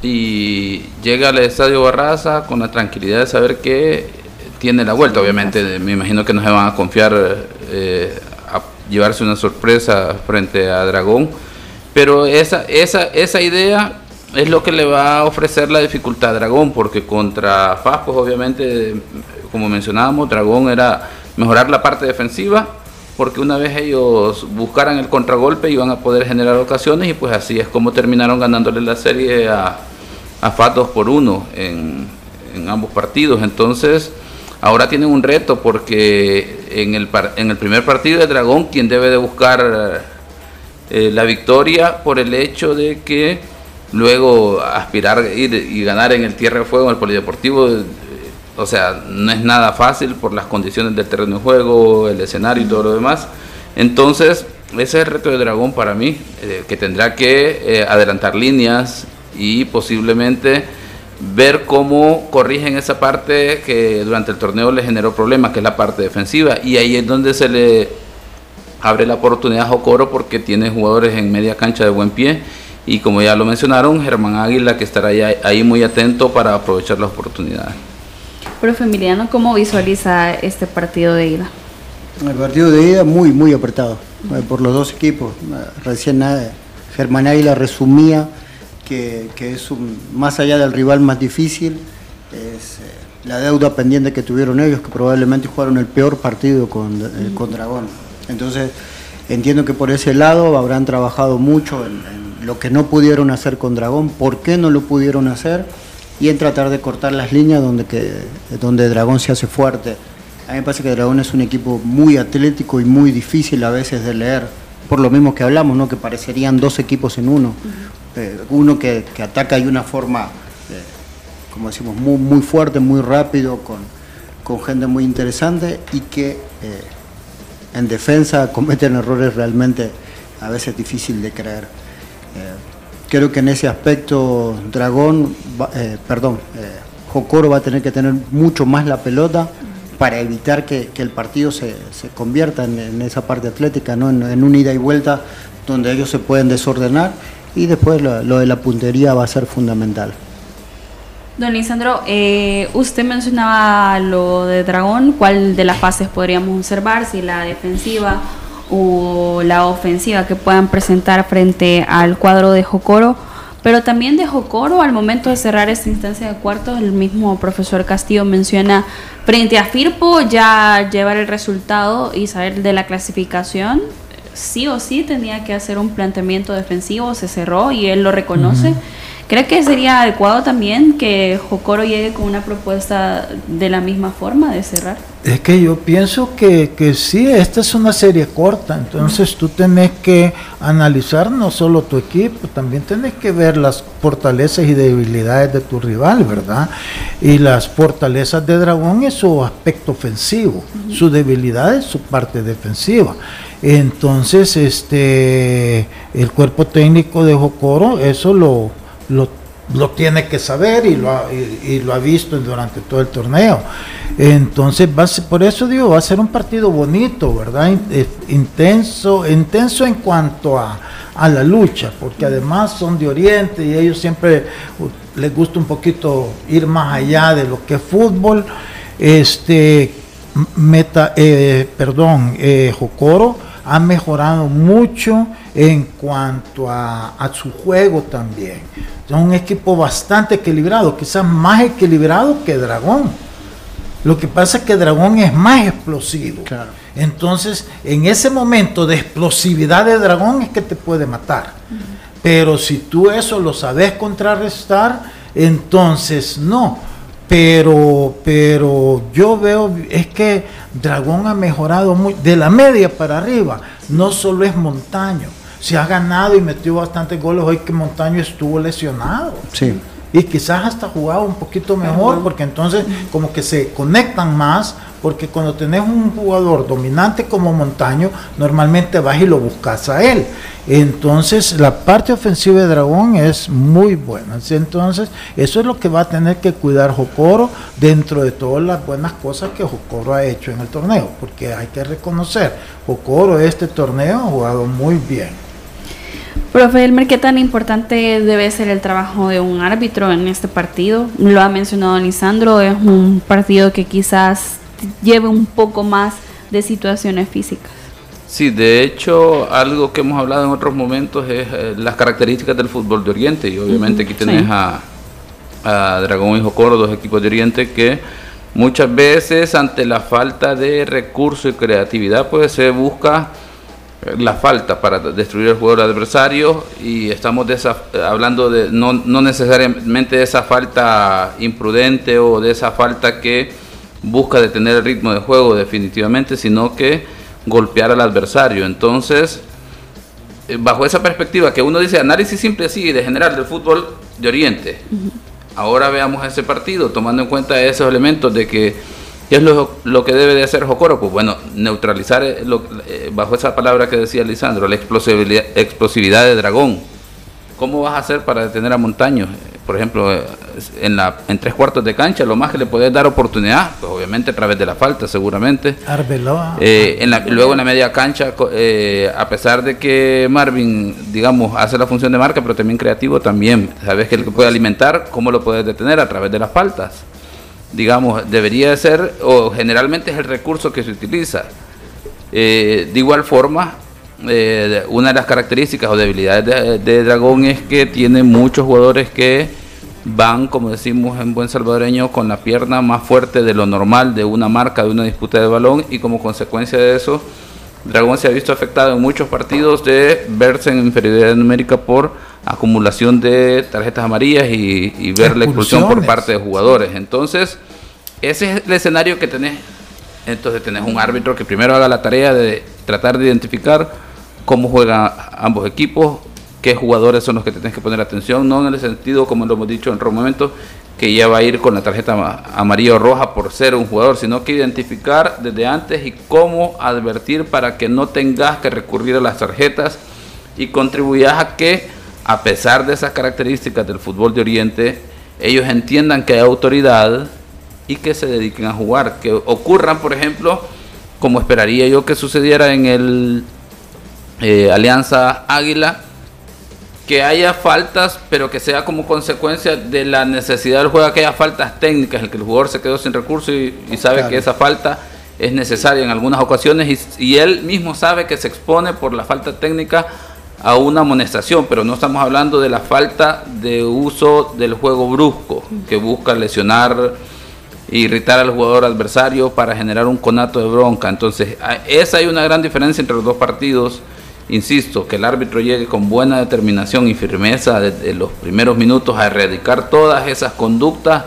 y llega al estadio Barraza con la tranquilidad de saber que tiene la vuelta. Obviamente, me imagino que no se van a confiar eh, a llevarse una sorpresa frente a Dragón, pero esa, esa, esa idea es lo que le va a ofrecer la dificultad a Dragón, porque contra FAS, pues obviamente, como mencionábamos, Dragón era mejorar la parte defensiva porque una vez ellos buscaran el contragolpe iban a poder generar ocasiones y pues así es como terminaron ganándole la serie a, a FAT 2 por 1 en, ambos partidos. Entonces, ahora tienen un reto porque en el, en el primer partido de Dragón, quien debe de buscar eh, la victoria por el hecho de que luego aspirar ir y ganar en el Tierra de Fuego, en el Polideportivo, o sea, no es nada fácil por las condiciones del terreno de juego, el escenario y todo lo demás. Entonces, ese es el reto de Dragón para mí, eh, que tendrá que eh, adelantar líneas y posiblemente ver cómo corrigen esa parte que durante el torneo le generó problemas, que es la parte defensiva. Y ahí es donde se le abre la oportunidad a Jocoro porque tiene jugadores en media cancha de buen pie. Y como ya lo mencionaron, Germán Águila que estará ahí muy atento para aprovechar las oportunidades. Profe Emiliano, ¿cómo visualiza este partido de ida? El partido de ida muy, muy apretado eh, por los dos equipos. Eh, recién eh, Germán Águila resumía que, es un, más allá del rival más difícil, es la deuda pendiente que tuvieron ellos, que probablemente jugaron el peor partido con, con Dragón. Entonces, entiendo que por ese lado habrán trabajado mucho en, en lo que no pudieron hacer con Dragón, por qué no lo pudieron hacer y en tratar de cortar las líneas donde, que, donde Dragón se hace fuerte. A mí me parece que Dragón es un equipo muy atlético y muy difícil a veces de leer, por lo mismo que hablamos, ¿no? que parecerían dos equipos en uno. Eh, uno que, ataca de una forma, eh, como decimos, muy, muy fuerte, muy rápido, con, con gente muy interesante y que eh, en defensa cometen errores realmente a veces difícil de creer. Creo que en ese aspecto Dragón, eh, perdón, eh, Jocoro va a tener que tener mucho más la pelota para evitar que, el partido se, convierta en, esa parte atlética, ¿no? En, un ida y vuelta donde ellos se pueden desordenar y después lo, de la puntería va a ser fundamental. Don Lisandro, eh, usted mencionaba lo de Dragón, ¿cuál de las fases podríamos observar? Si la defensiva o la ofensiva que puedan presentar frente al cuadro de Jocoro. Pero también de Jocoro, al momento de cerrar esta instancia de cuartos, el mismo profesor Castillo menciona frente a Firpo ya llevar el resultado y saber de la clasificación. Sí o sí tenía que hacer un planteamiento defensivo, se cerró y él lo reconoce. ¿Cree que sería adecuado también que Jocoro llegue con una propuesta de la misma forma de cerrar? Es que yo pienso que, que sí, esta es una serie corta, entonces tú tenés que analizar no solo tu equipo, también tenés que ver las fortalezas y debilidades de tu rival, ¿verdad? Y las fortalezas de Dragón es su aspecto ofensivo, su debilidad es su parte defensiva. Entonces, este, el cuerpo técnico de Jocoro, eso lo, lo, lo tiene que saber y lo ha, y, lo ha visto durante todo el torneo. Entonces, va por eso digo, va a ser un partido bonito, ¿verdad? Eh, intenso, intenso en cuanto a, a la lucha, porque además son de Oriente y ellos siempre les gusta un poquito ir más allá de lo que es fútbol. Este, meta, eh, perdón, eh, Jocoro ha mejorado mucho en cuanto a, su juego también. Es un equipo bastante equilibrado, quizás más equilibrado que Dragón. Lo que pasa es que Dragón es más explosivo. Entonces, en ese momento de explosividad de Dragón es que te puede matar. Pero si tú eso lo sabes contrarrestar, entonces no. Pero, pero yo veo, es que Dragón ha mejorado muy, de la media para arriba, no solo es Montaño. Se ha ganado y metió bastantes goles hoy que Montaño estuvo lesionado. Sí. Y quizás hasta jugaba un poquito mejor porque entonces como que se conectan más porque cuando tenés un jugador dominante como Montaño normalmente vas y lo buscas a él. Entonces la parte ofensiva de Dragón es muy buena. Entonces eso es lo que va a tener que cuidar Jocoro dentro de todas las buenas cosas que Jocoro ha hecho en el torneo porque hay que reconocer Jocoro este torneo ha jugado muy bien Profe Elmer, ¿qué tan importante debe ser el trabajo de un árbitro en este partido? Lo ha mencionado Lisandro, es un partido que quizás lleve un poco más de situaciones físicas. Sí, de hecho, algo que hemos hablado en otros momentos es eh, las características del fútbol de Oriente. Y obviamente aquí tenés a, a, Dragón y Jocoro, dos equipos de Oriente que muchas veces ante la falta de recursos y creatividad, pues se busca la falta para destruir el jugador adversario y estamos de esa, hablando de no, no, necesariamente de esa falta imprudente o de esa falta que busca detener el ritmo de juego definitivamente, sino que golpear al adversario. Entonces, eh, bajo esa perspectiva que uno dice análisis simple así de general del fútbol de Oriente, ahora veamos ese partido tomando en cuenta esos elementos de que ¿Qué es lo, que debe de hacer Jocoro? Pues bueno, neutralizar eh, eh, bajo esa palabra que decía Lisandro, la explosividad, explosividad de dragón. ¿Cómo vas a hacer para detener a Montaño? Eh, por ejemplo, en, la, en tres cuartos de cancha, lo más que le puedes dar oportunidad, pues obviamente a través de la falta, seguramente. Arbeloa. en luego en la media cancha, a pesar de que Marvin, digamos, hace la función de marca, pero también creativo, también. Sabes que que puede alimentar, ¿cómo lo puedes detener? A través de las faltas digamos, debería ser, o generalmente es el recurso que se utiliza. Eh, de igual forma, eh, una de las características o debilidades de, Dragón es que tiene muchos jugadores que van, como decimos en buen salvadoreño, con la pierna más fuerte de lo normal de una marca, de una disputa de balón, y como consecuencia de eso, Dragón se ha visto afectado en muchos partidos de verse en inferioridad numérica por acumulación de tarjetas amarillas y, ver la expulsión por parte de jugadores. Entonces, ese es el escenario que tenés. Entonces tenés un árbitro que primero haga la tarea de tratar de identificar cómo juegan ambos equipos, qué jugadores son los que tenés que poner atención, no en el sentido, como lo hemos dicho en otro momento, que ya va a ir con la tarjeta amarilla o roja por ser un jugador, sino que identificar desde antes y cómo advertir para que no tengas que recurrir a las tarjetas y contribuyas a que a pesar de esas características del fútbol de Oriente, ellos entiendan que hay autoridad y que se dediquen a jugar. Que ocurran, por ejemplo, como esperaría yo que sucediera en el eh, Alianza Águila, que haya faltas, pero que sea como consecuencia de la necesidad del juego, que haya faltas técnicas, el que el jugador se quedó sin recursos y, sabe que esa falta es necesaria en algunas ocasiones y, y él mismo sabe que se expone por la falta técnica a una amonestación, pero no estamos hablando de la falta de uso del juego brusco, que busca lesionar e irritar al jugador adversario para generar un conato de bronca. Entonces, esa hay una gran diferencia entre los dos partidos. Insisto, que el árbitro llegue con buena determinación y firmeza desde los primeros minutos a erradicar todas esas conductas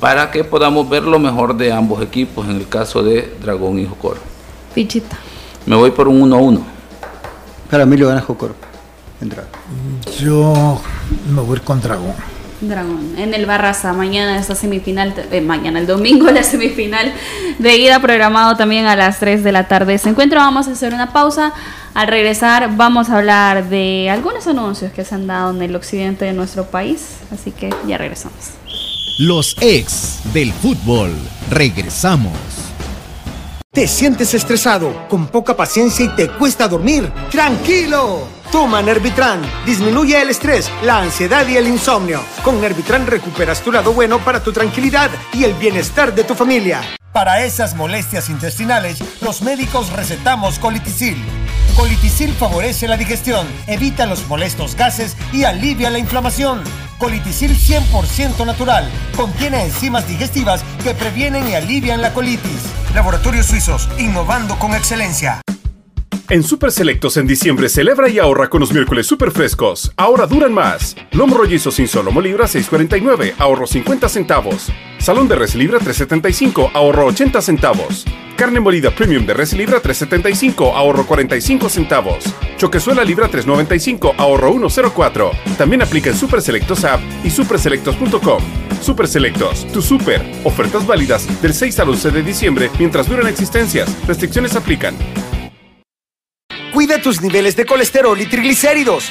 para que podamos ver lo mejor de ambos equipos en el caso de Dragón y Jocoro. Fichita. Me voy por un 1-1. Para mí lo gana Jocoro. Yo me voy con Dragón. Dragón. En el Barraza, mañana esta semifinal, eh, mañana el domingo la semifinal de ida programado también a las 3 de la tarde. Se encuentra, vamos a hacer una pausa. Al regresar vamos a hablar de algunos anuncios que se han dado en el occidente de nuestro país, así que ya regresamos. Los ex del fútbol. Regresamos. ¿Te sientes estresado, con poca paciencia y te cuesta dormir? ¡Tranquilo! Toma Nervitran. Disminuye el estrés, la ansiedad y el insomnio. Con Nervitran recuperas tu lado bueno para tu tranquilidad y el bienestar de tu familia. Para esas molestias intestinales, los médicos recetamos colitisil. Colitisil favorece la digestión, evita los molestos gases y alivia la inflamación. Colitisil 100% natural. Contiene enzimas digestivas que previenen y alivian la colitis. Laboratorios Suizos, innovando con excelencia. En Super Selectos en diciembre celebra y ahorra con los miércoles super frescos. Ahora duran más. Lomo rollizo sin solomo libra 6.49, ahorro 50 centavos. Salón de res libra 3.75, ahorro 80 centavos. Carne molida premium de res libra 3.75, ahorro 45 centavos. Choquezuela libra 3.95, ahorro 1.04. También aplica en Super Selectos app y superselectos.com. Super Selectos, tu super. Ofertas válidas del 6 al 11 de diciembre mientras duran existencias. Restricciones aplican. Cuida tus niveles de colesterol y triglicéridos.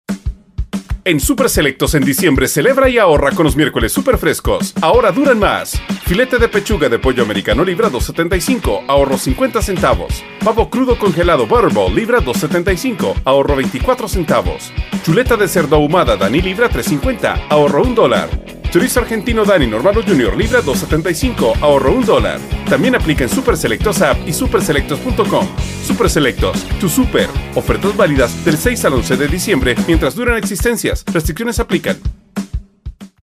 En Super Selectos en diciembre celebra y ahorra con los miércoles super frescos. Ahora duran más. Filete de pechuga de pollo americano libra 2.75, ahorro 50 centavos. Pavo crudo congelado Butterball libra 2.75, ahorro 24 centavos. Chuleta de cerdo ahumada Dani libra 3.50, ahorro 1 dólar. Chorizo argentino Dani Normalo Junior libra 2.75, ahorro 1 dólar. También aplica en Super Selectos app y superselectos.com. Super Selectos, tu super. Ofertas válidas del 6 al 11 de diciembre mientras duran existencias. Restricciones aplican.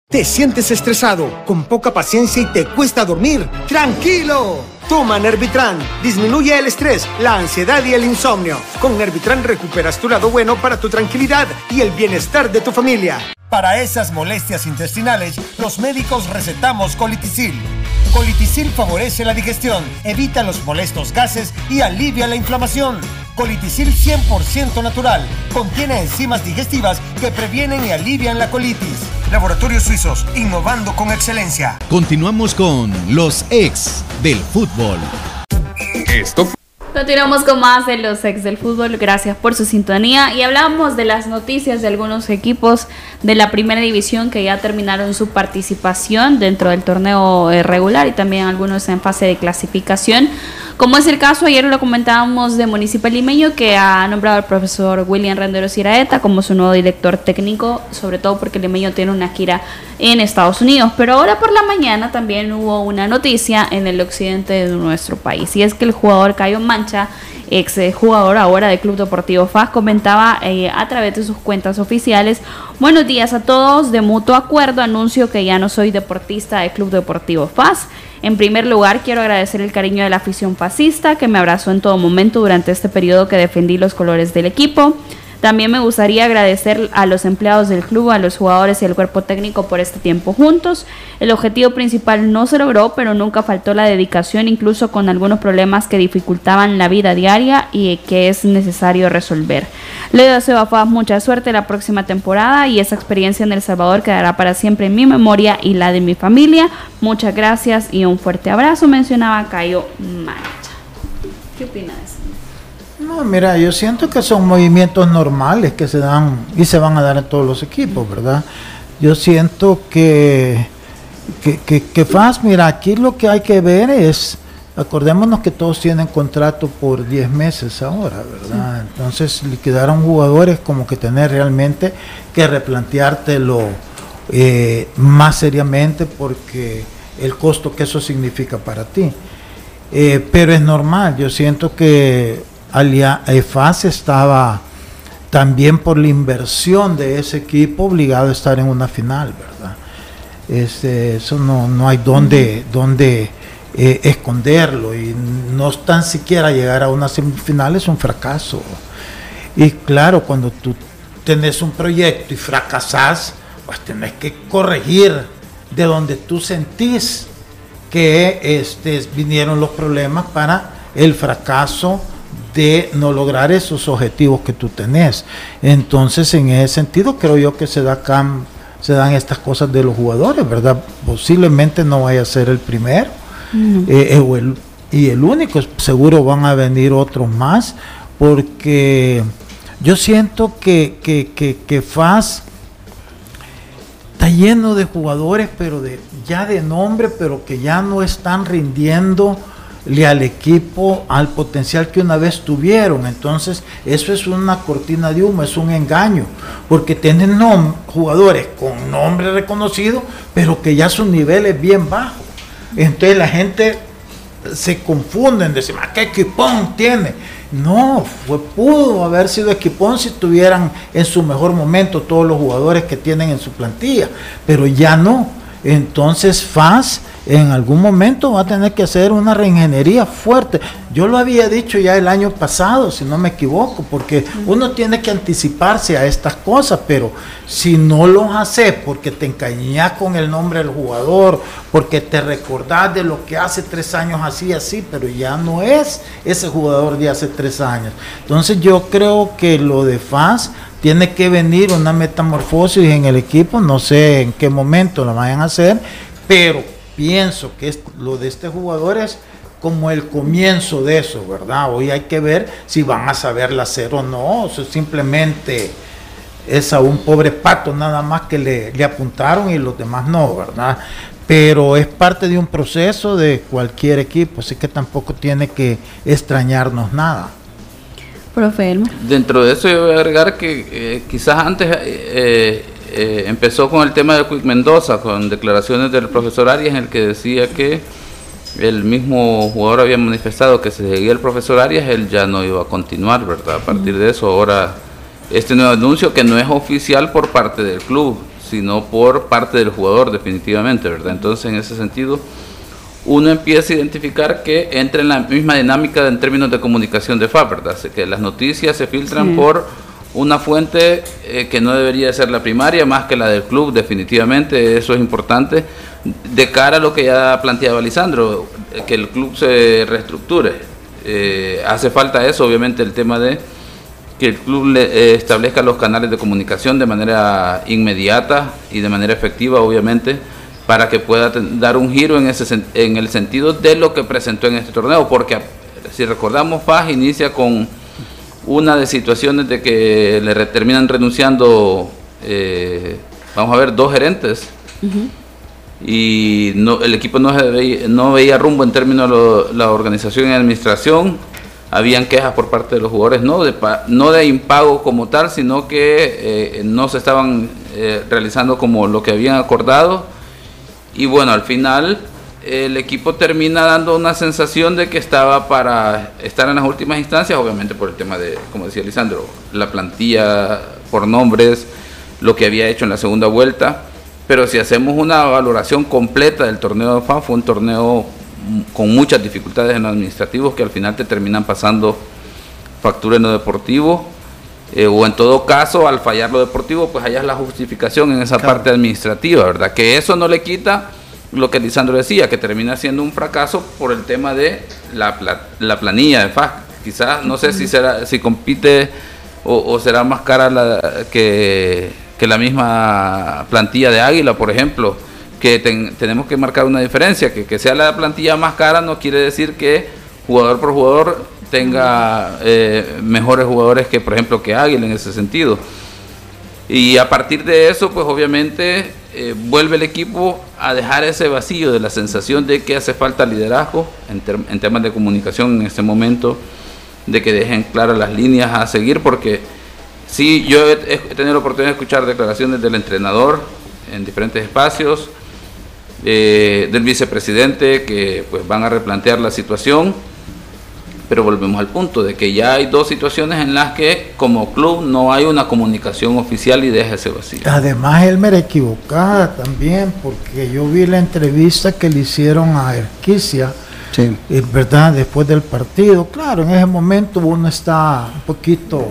¿Te sientes estresado, con poca paciencia y te cuesta dormir? ¡Tranquilo! Toma Nervitran. Disminuye el estrés, la ansiedad y el insomnio. Con Nervitran recuperas tu lado bueno para tu tranquilidad y el bienestar de tu familia. Para esas molestias intestinales, los médicos recetamos colitisil. Colitisil favorece la digestión, evita los molestos gases y alivia la inflamación. Colitisil 100% natural. Contiene enzimas digestivas que previenen y alivian la colitis. Laboratorios Suizos, innovando con excelencia. Continuamos con los ex del fútbol. Esto fue Continuamos con más de los ex del fútbol. Gracias por su sintonía. Y hablamos de las noticias de algunos equipos de la primera división que ya terminaron su participación dentro del torneo eh, regular y también algunos en fase de clasificación. Como es el caso, ayer lo comentábamos de Municipal Limeño que ha nombrado al profesor William Renderos Iraeta como su nuevo director técnico, sobre todo porque Limeño tiene una gira en Estados Unidos. Pero ahora por la mañana también hubo una noticia en el occidente de nuestro país y es que el jugador Cayo Mancha ex jugador ahora del Club Deportivo FAS, comentaba eh, a través de sus cuentas oficiales, buenos días a todos, de mutuo acuerdo anuncio que ya no soy deportista del Club Deportivo FAS. En primer lugar, quiero agradecer el cariño de la afición fascista que me abrazó en todo momento durante este periodo que defendí los colores del equipo. También me gustaría agradecer a los empleados del club, a los jugadores y al cuerpo técnico por este tiempo juntos. El objetivo principal no se logró, pero nunca faltó la dedicación, incluso con algunos problemas que dificultaban la vida diaria y que es necesario resolver. Le deseo a FAS mucha suerte la próxima temporada y esa experiencia en El Salvador quedará para siempre en mi memoria y la de mi familia. Muchas gracias y un fuerte abrazo, mencionaba Cayo Mancha. ¿Qué opina de eso? No, mira, yo siento que son movimientos normales que se dan y se van a dar en todos los equipos, ¿verdad? Yo siento que, que, que, que FAS, mira, aquí lo que hay que ver es, acordémonos que todos tienen contrato por 10 meses ahora, ¿verdad? Entonces, liquidar a un jugador es como que tener realmente que replanteártelo eh, más seriamente porque el costo que eso significa para ti. Eh, pero es normal, yo siento que EFAS estaba también por la inversión de ese equipo obligado a estar en una final, ¿verdad? Este, eso no, no hay donde, donde eh, esconderlo y no tan siquiera llegar a una semifinal es un fracaso. Y claro, cuando tú tenés un proyecto y fracasás, pues tenés que corregir de donde tú sentís que este, vinieron los problemas para el fracaso de no lograr esos objetivos que tú tenés. Entonces, en ese sentido, creo yo que se, da se dan estas cosas de los jugadores, ¿verdad? Posiblemente no vaya a ser el primero eh, eh, y el único, seguro van a venir otros más, porque yo siento que, que, que, que FAS está lleno de jugadores, pero de ya de nombre, pero que ya no están rindiendo al equipo al potencial que una vez tuvieron. Entonces, eso es una cortina de humo, es un engaño, porque tienen jugadores con nombre reconocido, pero que ya su nivel es bien bajo. Entonces la gente se confunde en decir, ah, ¿qué equipón tiene? No, pudo haber sido equipón si estuvieran en su mejor momento todos los jugadores que tienen en su plantilla, pero ya no. Entonces FAS en algún momento va a tener que hacer una reingeniería fuerte. Yo lo había dicho ya el año pasado, si no me equivoco, porque uno tiene que anticiparse a estas cosas, pero si no lo haces porque te encañas con el nombre del jugador, porque te recordás de lo que hace tres años así, así, pero ya no es ese jugador de hace tres años. Entonces yo creo que lo de FAS tiene que venir una metamorfosis en el equipo, no sé en qué momento lo vayan a hacer, pero pienso que lo de este jugador es como el comienzo de eso, ¿verdad? Hoy hay que ver si van a saberla hacer o no, eso simplemente es a un pobre pato nada más que le, le apuntaron y los demás no, ¿verdad? Pero es parte de un proceso de cualquier equipo, así que tampoco tiene que extrañarnos nada. Profe Dentro de eso yo voy a agregar que eh, quizás antes eh, eh, empezó con el tema de Quick Mendoza, con declaraciones del profesor Arias en el que decía que el mismo jugador había manifestado que se seguía el profesor Arias, él ya no iba a continuar, ¿verdad? A partir de eso, ahora este nuevo anuncio que no es oficial por parte del club, sino por parte del jugador definitivamente, ¿verdad? Entonces, en ese sentido, uno empieza a identificar que entra en la misma dinámica en términos de comunicación de FAP, ¿verdad? que las noticias se filtran por una fuente eh, que no debería ser la primaria, más que la del club, definitivamente, eso es importante, de cara a lo que ya planteaba Lisandro, eh, que el club se reestructure. Eh, hace falta eso, obviamente, el tema de que el club le, establezca los canales de comunicación de manera inmediata y de manera efectiva, obviamente, para que pueda dar un giro en, ese, en el sentido de lo que presentó en este torneo, porque si recordamos, FAS inicia con una de situaciones de que le terminan renunciando, eh, vamos a ver, dos gerentes. Y no, el equipo no, veía, no veía rumbo en términos de la organización y administración. Habían quejas por parte de los jugadores, no de, no de impago como tal, sino que eh, no se estaban eh, realizando como lo que habían acordado. Y bueno, al final el equipo termina dando una sensación de que estaba para estar en las últimas instancias, obviamente por el tema de, como decía Lisandro, la plantilla por nombres, lo que había hecho en la segunda vuelta. Pero si hacemos una valoración completa del torneo de FAN, fue un torneo con muchas dificultades en los administrativos que al final te terminan pasando factura en lo deportivo. Eh, o en todo caso, al fallar lo deportivo, pues allá es la justificación en esa parte administrativa, ¿verdad? Que eso no le quita lo que Lisandro decía, que termina siendo un fracaso por el tema de la, la planilla de FAC. Quizás, no sé si será si compite o, será más cara la, que, la misma plantilla de Águila, por ejemplo, que tenemos que marcar una diferencia, que, que sea la plantilla más cara no quiere decir que jugador por jugador tenga eh, mejores jugadores que, por ejemplo, que Águila en ese sentido. Y a partir de eso, pues obviamente eh, vuelve el equipo a dejar ese vacío de la sensación de que hace falta liderazgo en, temas de comunicación en este momento, de que dejen claras las líneas a seguir, porque sí, yo he, tenido la oportunidad de escuchar declaraciones del entrenador en diferentes espacios, eh, del vicepresidente, que pues van a replantear la situación, pero volvemos al punto de que ya hay dos situaciones en las que como club no hay una comunicación oficial y deja ese vacío. Además, él me equivocada también, porque yo vi la entrevista que le hicieron a Erquicia, sí. Eh, ¿verdad? Después del partido. Claro, en ese momento uno está un poquito,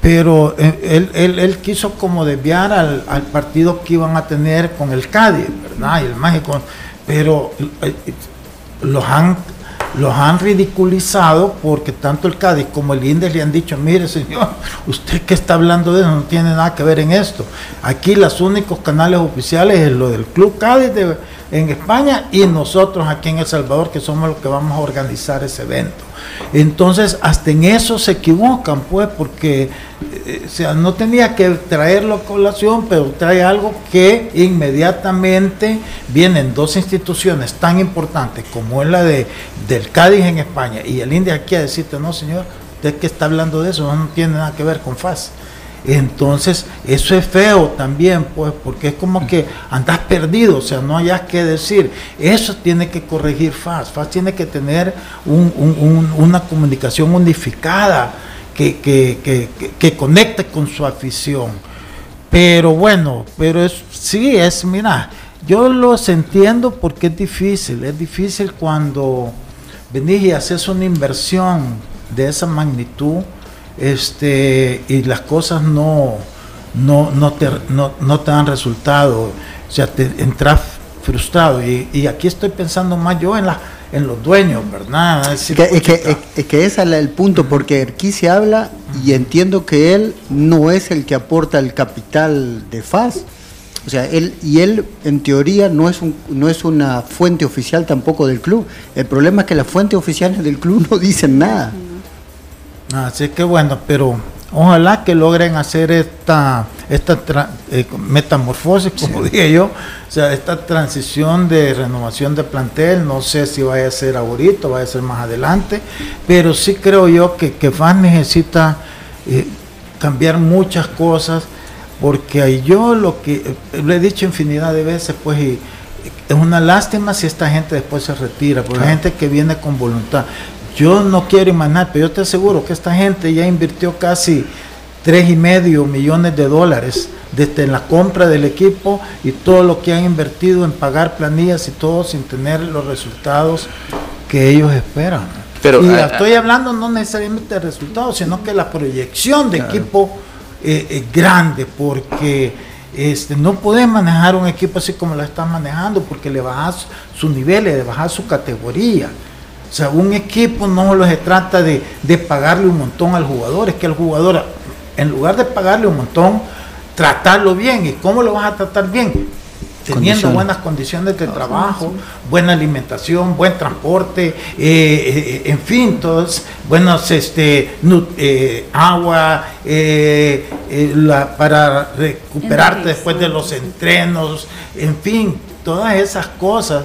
pero eh, él, él, quiso como desviar al, al, partido que iban a tener con el Cádiz, ¿verdad? Y el Mágico, pero eh, los han los han ridiculizado porque tanto el Cádiz como el INDES le han dicho, mire señor, usted que está hablando de eso no tiene nada que ver en esto. Aquí los únicos canales oficiales es lo del Club Cádiz en España y nosotros aquí en El Salvador que somos los que vamos a organizar ese evento. Entonces, hasta en eso se equivocan, pues, porque eh, sea, no tenía que traerlo a colación, pero trae algo que inmediatamente vienen dos instituciones tan importantes como es la de del Cádiz en España y el India aquí a decirte, no señor, usted que está hablando de eso, no tiene nada que ver con FAS. Entonces, eso es feo también, pues, porque es como que andas perdido, o sea, no hayas que decir. Eso tiene que corregir FAS. FAS tiene que tener una comunicación unificada que, que, conecte con su afición. Pero bueno, pero es, sí, es, mira, yo los entiendo porque es difícil. Es difícil cuando venís y haces una inversión de esa magnitud este, y las cosas no, no, no, te, no, no te dan resultado, o sea, te entras frustrado. Y, y, aquí estoy pensando más yo en, la, en los dueños, ¿verdad? Es, que, es, que, es, que, ese es el punto, porque aquí se habla y entiendo que él no es el que aporta el capital de FAS. O sea, él y él en teoría no es un, no es una fuente oficial tampoco del club. El problema es que las fuentes oficiales del club no dicen nada. Así que bueno, pero ojalá que logren hacer esta, esta eh, metamorfosis, como dije yo, o sea, esta transición de renovación de plantel, no sé si vaya a ser ahorita, vaya a ser más adelante, pero sí creo yo que, que FAN necesita eh, cambiar muchas cosas, porque yo lo que eh, lo he dicho infinidad de veces, pues, es una lástima si esta gente después se retira, porque hay gente que viene con voluntad. Yo no quiero imaginar, pero yo te aseguro que esta gente ya invirtió casi tres y medio millones de dólares desde la compra del equipo y todo lo que han invertido en pagar planillas y todo sin tener los resultados que ellos esperan. Pero, y ah, estoy hablando no necesariamente de resultados, sino que la proyección de equipo eh, es grande, porque este, no puedes manejar un equipo así como lo estás manejando, porque le bajas su nivel, le bajas su categoría. O sea, un equipo no se trata de, pagarle un montón al jugador, es que el jugador, en lugar de pagarle un montón, tratarlo bien. ¿Y cómo lo vas a tratar bien? Teniendo buenas condiciones de trabajo, buena alimentación, buen transporte, eh, eh, en fin, todos, buenos este, eh, agua, para recuperarte después de los entrenos, en fin, todas esas cosas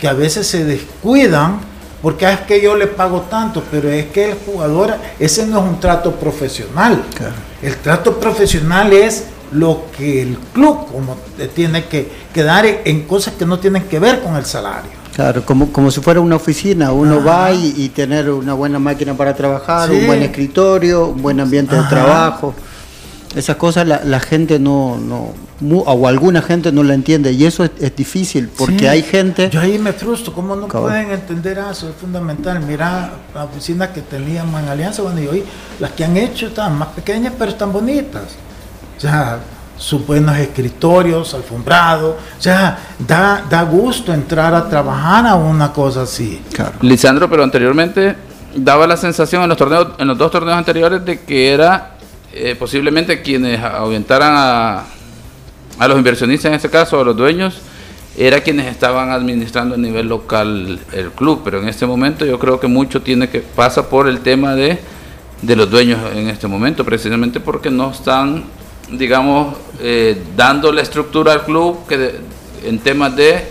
que a veces se descuidan porque es que yo le pago tanto, pero es que el jugador, ese no es un trato profesional. El trato profesional es lo que el club como tiene que, dar en cosas que no tienen que ver con el salario. Claro, como, como si fuera una oficina, uno va y, tener una buena máquina para trabajar, un buen escritorio, un buen ambiente de trabajo. Esas cosas la, la gente no, no, o alguna gente no la entiende y eso es, difícil porque hay gente... Yo ahí me frustro, ¿cómo no pueden entender eso? Es fundamental. Mira, la oficina que teníamos en Alianza, bueno, y hoy las que han hecho están más pequeñas pero están bonitas. O sea, sus buenos escritorios, alfombrados, o sea, da, da gusto entrar a trabajar a una cosa así. Claro. Lisandro, pero anteriormente daba la sensación en los torneos, en los dos torneos anteriores de que era eh, posiblemente quienes ahuyentaran a a los inversionistas en este caso, a los dueños, era quienes estaban administrando a nivel local el club, pero en este momento yo creo que mucho tiene que pasa por el tema de, de los dueños en este momento, precisamente porque no están, digamos, eh, dando la estructura al club que en temas de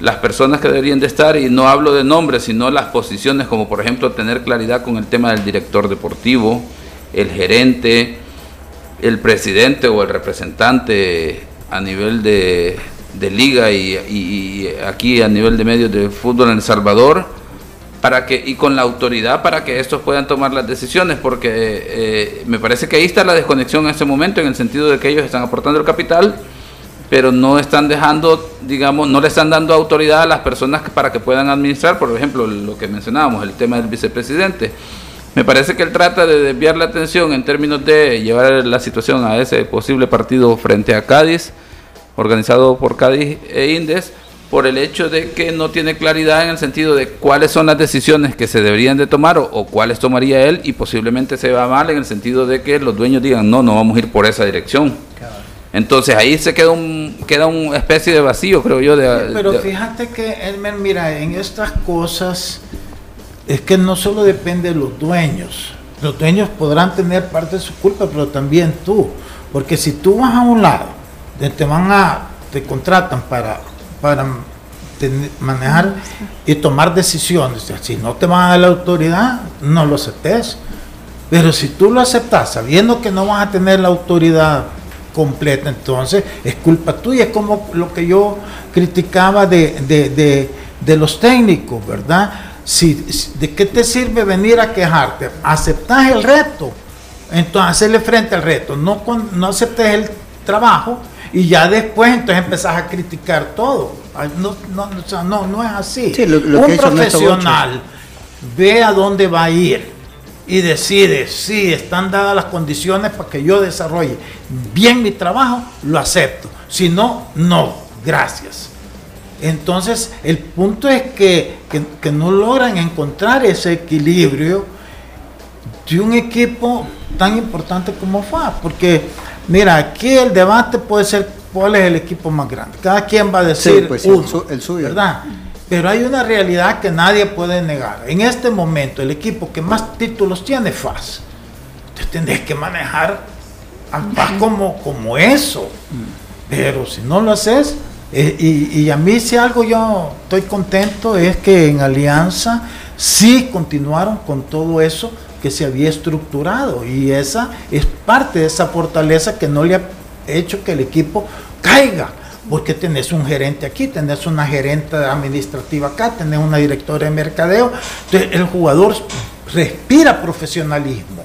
las personas que deberían de estar, y no hablo de nombres, sino las posiciones, como por ejemplo tener claridad con el tema del director deportivo, el gerente, el presidente o el representante a nivel de, liga y, aquí a nivel de medios de fútbol en El Salvador, para que y con la autoridad para que estos puedan tomar las decisiones, porque eh, me parece que ahí está la desconexión en este momento, en el sentido de que ellos están aportando el capital, pero no están dejando, digamos, no le están dando autoridad a las personas para que puedan administrar, por ejemplo, lo que mencionábamos, el tema del vicepresidente. Me parece que él trata de desviar la atención en términos de llevar la situación a ese posible partido frente a Cádiz, organizado por Cádiz e Indes, por el hecho de que no tiene claridad en el sentido de cuáles son las decisiones que se deberían de tomar o, cuáles tomaría él y posiblemente se va mal en el sentido de que los dueños digan no, no vamos a ir por esa dirección. Entonces ahí se queda un queda una especie de vacío, creo yo. De, pero fíjate que, Elmer, mira, en estas cosas es que no solo depende de los dueños. Los dueños podrán tener parte de su culpa, pero también tú. Porque si tú vas a un lado, te van a, te contratan para para manejar y tomar decisiones. Si no te van a dar la autoridad, no lo aceptes. Pero si tú lo aceptas sabiendo que no vas a tener la autoridad completa, entonces es culpa tuya. Es como lo que yo criticaba de, los técnicos, ¿verdad? Si, ¿De qué te sirve venir a quejarte? Aceptas el reto, entonces hacerle frente al reto. No, no aceptes el trabajo, y ya después entonces empezás a criticar todo. No, no, no, es así. un profesional ve a dónde va a ir y decide si están dadas las condiciones para que yo desarrolle bien mi trabajo, lo acepto. Si no, no, gracias. Entonces, el punto es que, que no logran encontrar ese equilibrio de un equipo tan importante como FA, porque Mira, aquí el debate puede ser cuál es el equipo más grande. Cada quien va a decir pues el, suyo. ¿verdad? Pero hay una realidad que nadie puede negar. En este momento, el equipo que más títulos tiene FAS. Entonces tendés que manejar al FAS como, como eso. Pero si no lo haces, eh, y, a mí si algo yo estoy contento es que en Alianza sí continuaron con todo eso que se había estructurado. Y esa es parte de esa fortaleza que no le ha hecho que el equipo caiga. Porque tenés un gerente aquí, tenés una gerente administrativa acá, tenés una directora de mercadeo, entonces el jugador respira profesionalismo,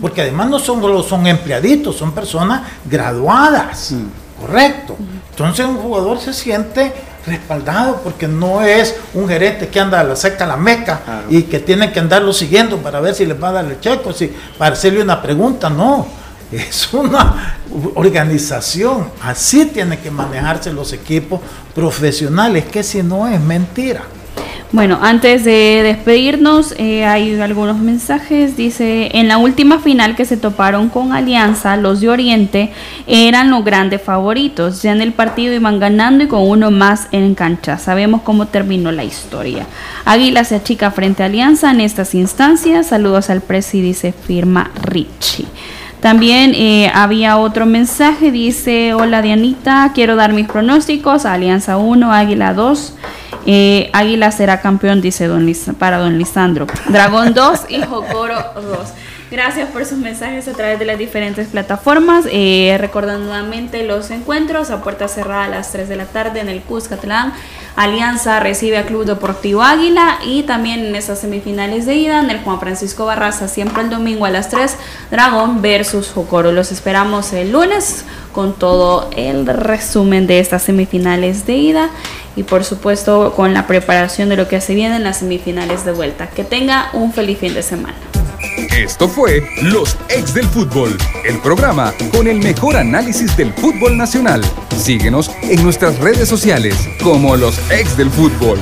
porque además no solo son empleaditos, son personas graduadas, mm. Correcto. Entonces un jugador se siente respaldado porque no es un gerente que anda a la seca la meca y que tiene que andarlo siguiendo para ver si les va a dar el cheque, si, para hacerle una pregunta, no. Es una organización, así tienen que manejarse los equipos profesionales, que si no es mentira. Bueno, antes de despedirnos, eh, hay algunos mensajes. Dice, en la última final que se toparon con Alianza, los de Oriente eran los grandes favoritos. Ya en el partido iban ganando y con uno más en cancha. Sabemos cómo terminó la historia. Águila se achica frente a Alianza en estas instancias. Saludos al presi, dice firma Richie. También eh, había otro mensaje, dice, hola Dianita, quiero dar mis pronósticos, Alianza 1, Águila 2. Águila será campeón, dice don para don Lisandro. Dragón 2 y Jocoro 2. Gracias por sus mensajes a través de las diferentes plataformas. Eh, recordando nuevamente los encuentros a puerta cerrada a las 3 de la tarde en el Cuscatlán. Alianza recibe a Club Deportivo Águila y también en esas semifinales de ida en el Juan Francisco Barraza, siempre el domingo a las 3, Dragón versus Jocoro. Los esperamos el lunes con todo el resumen de estas semifinales de ida y por supuesto con la preparación de lo que se viene en las semifinales de vuelta. Que tenga un feliz fin de semana. Esto fue Los Ex del Fútbol, el programa con el mejor análisis del fútbol nacional. Síguenos en nuestras redes sociales como Los Ex del Fútbol.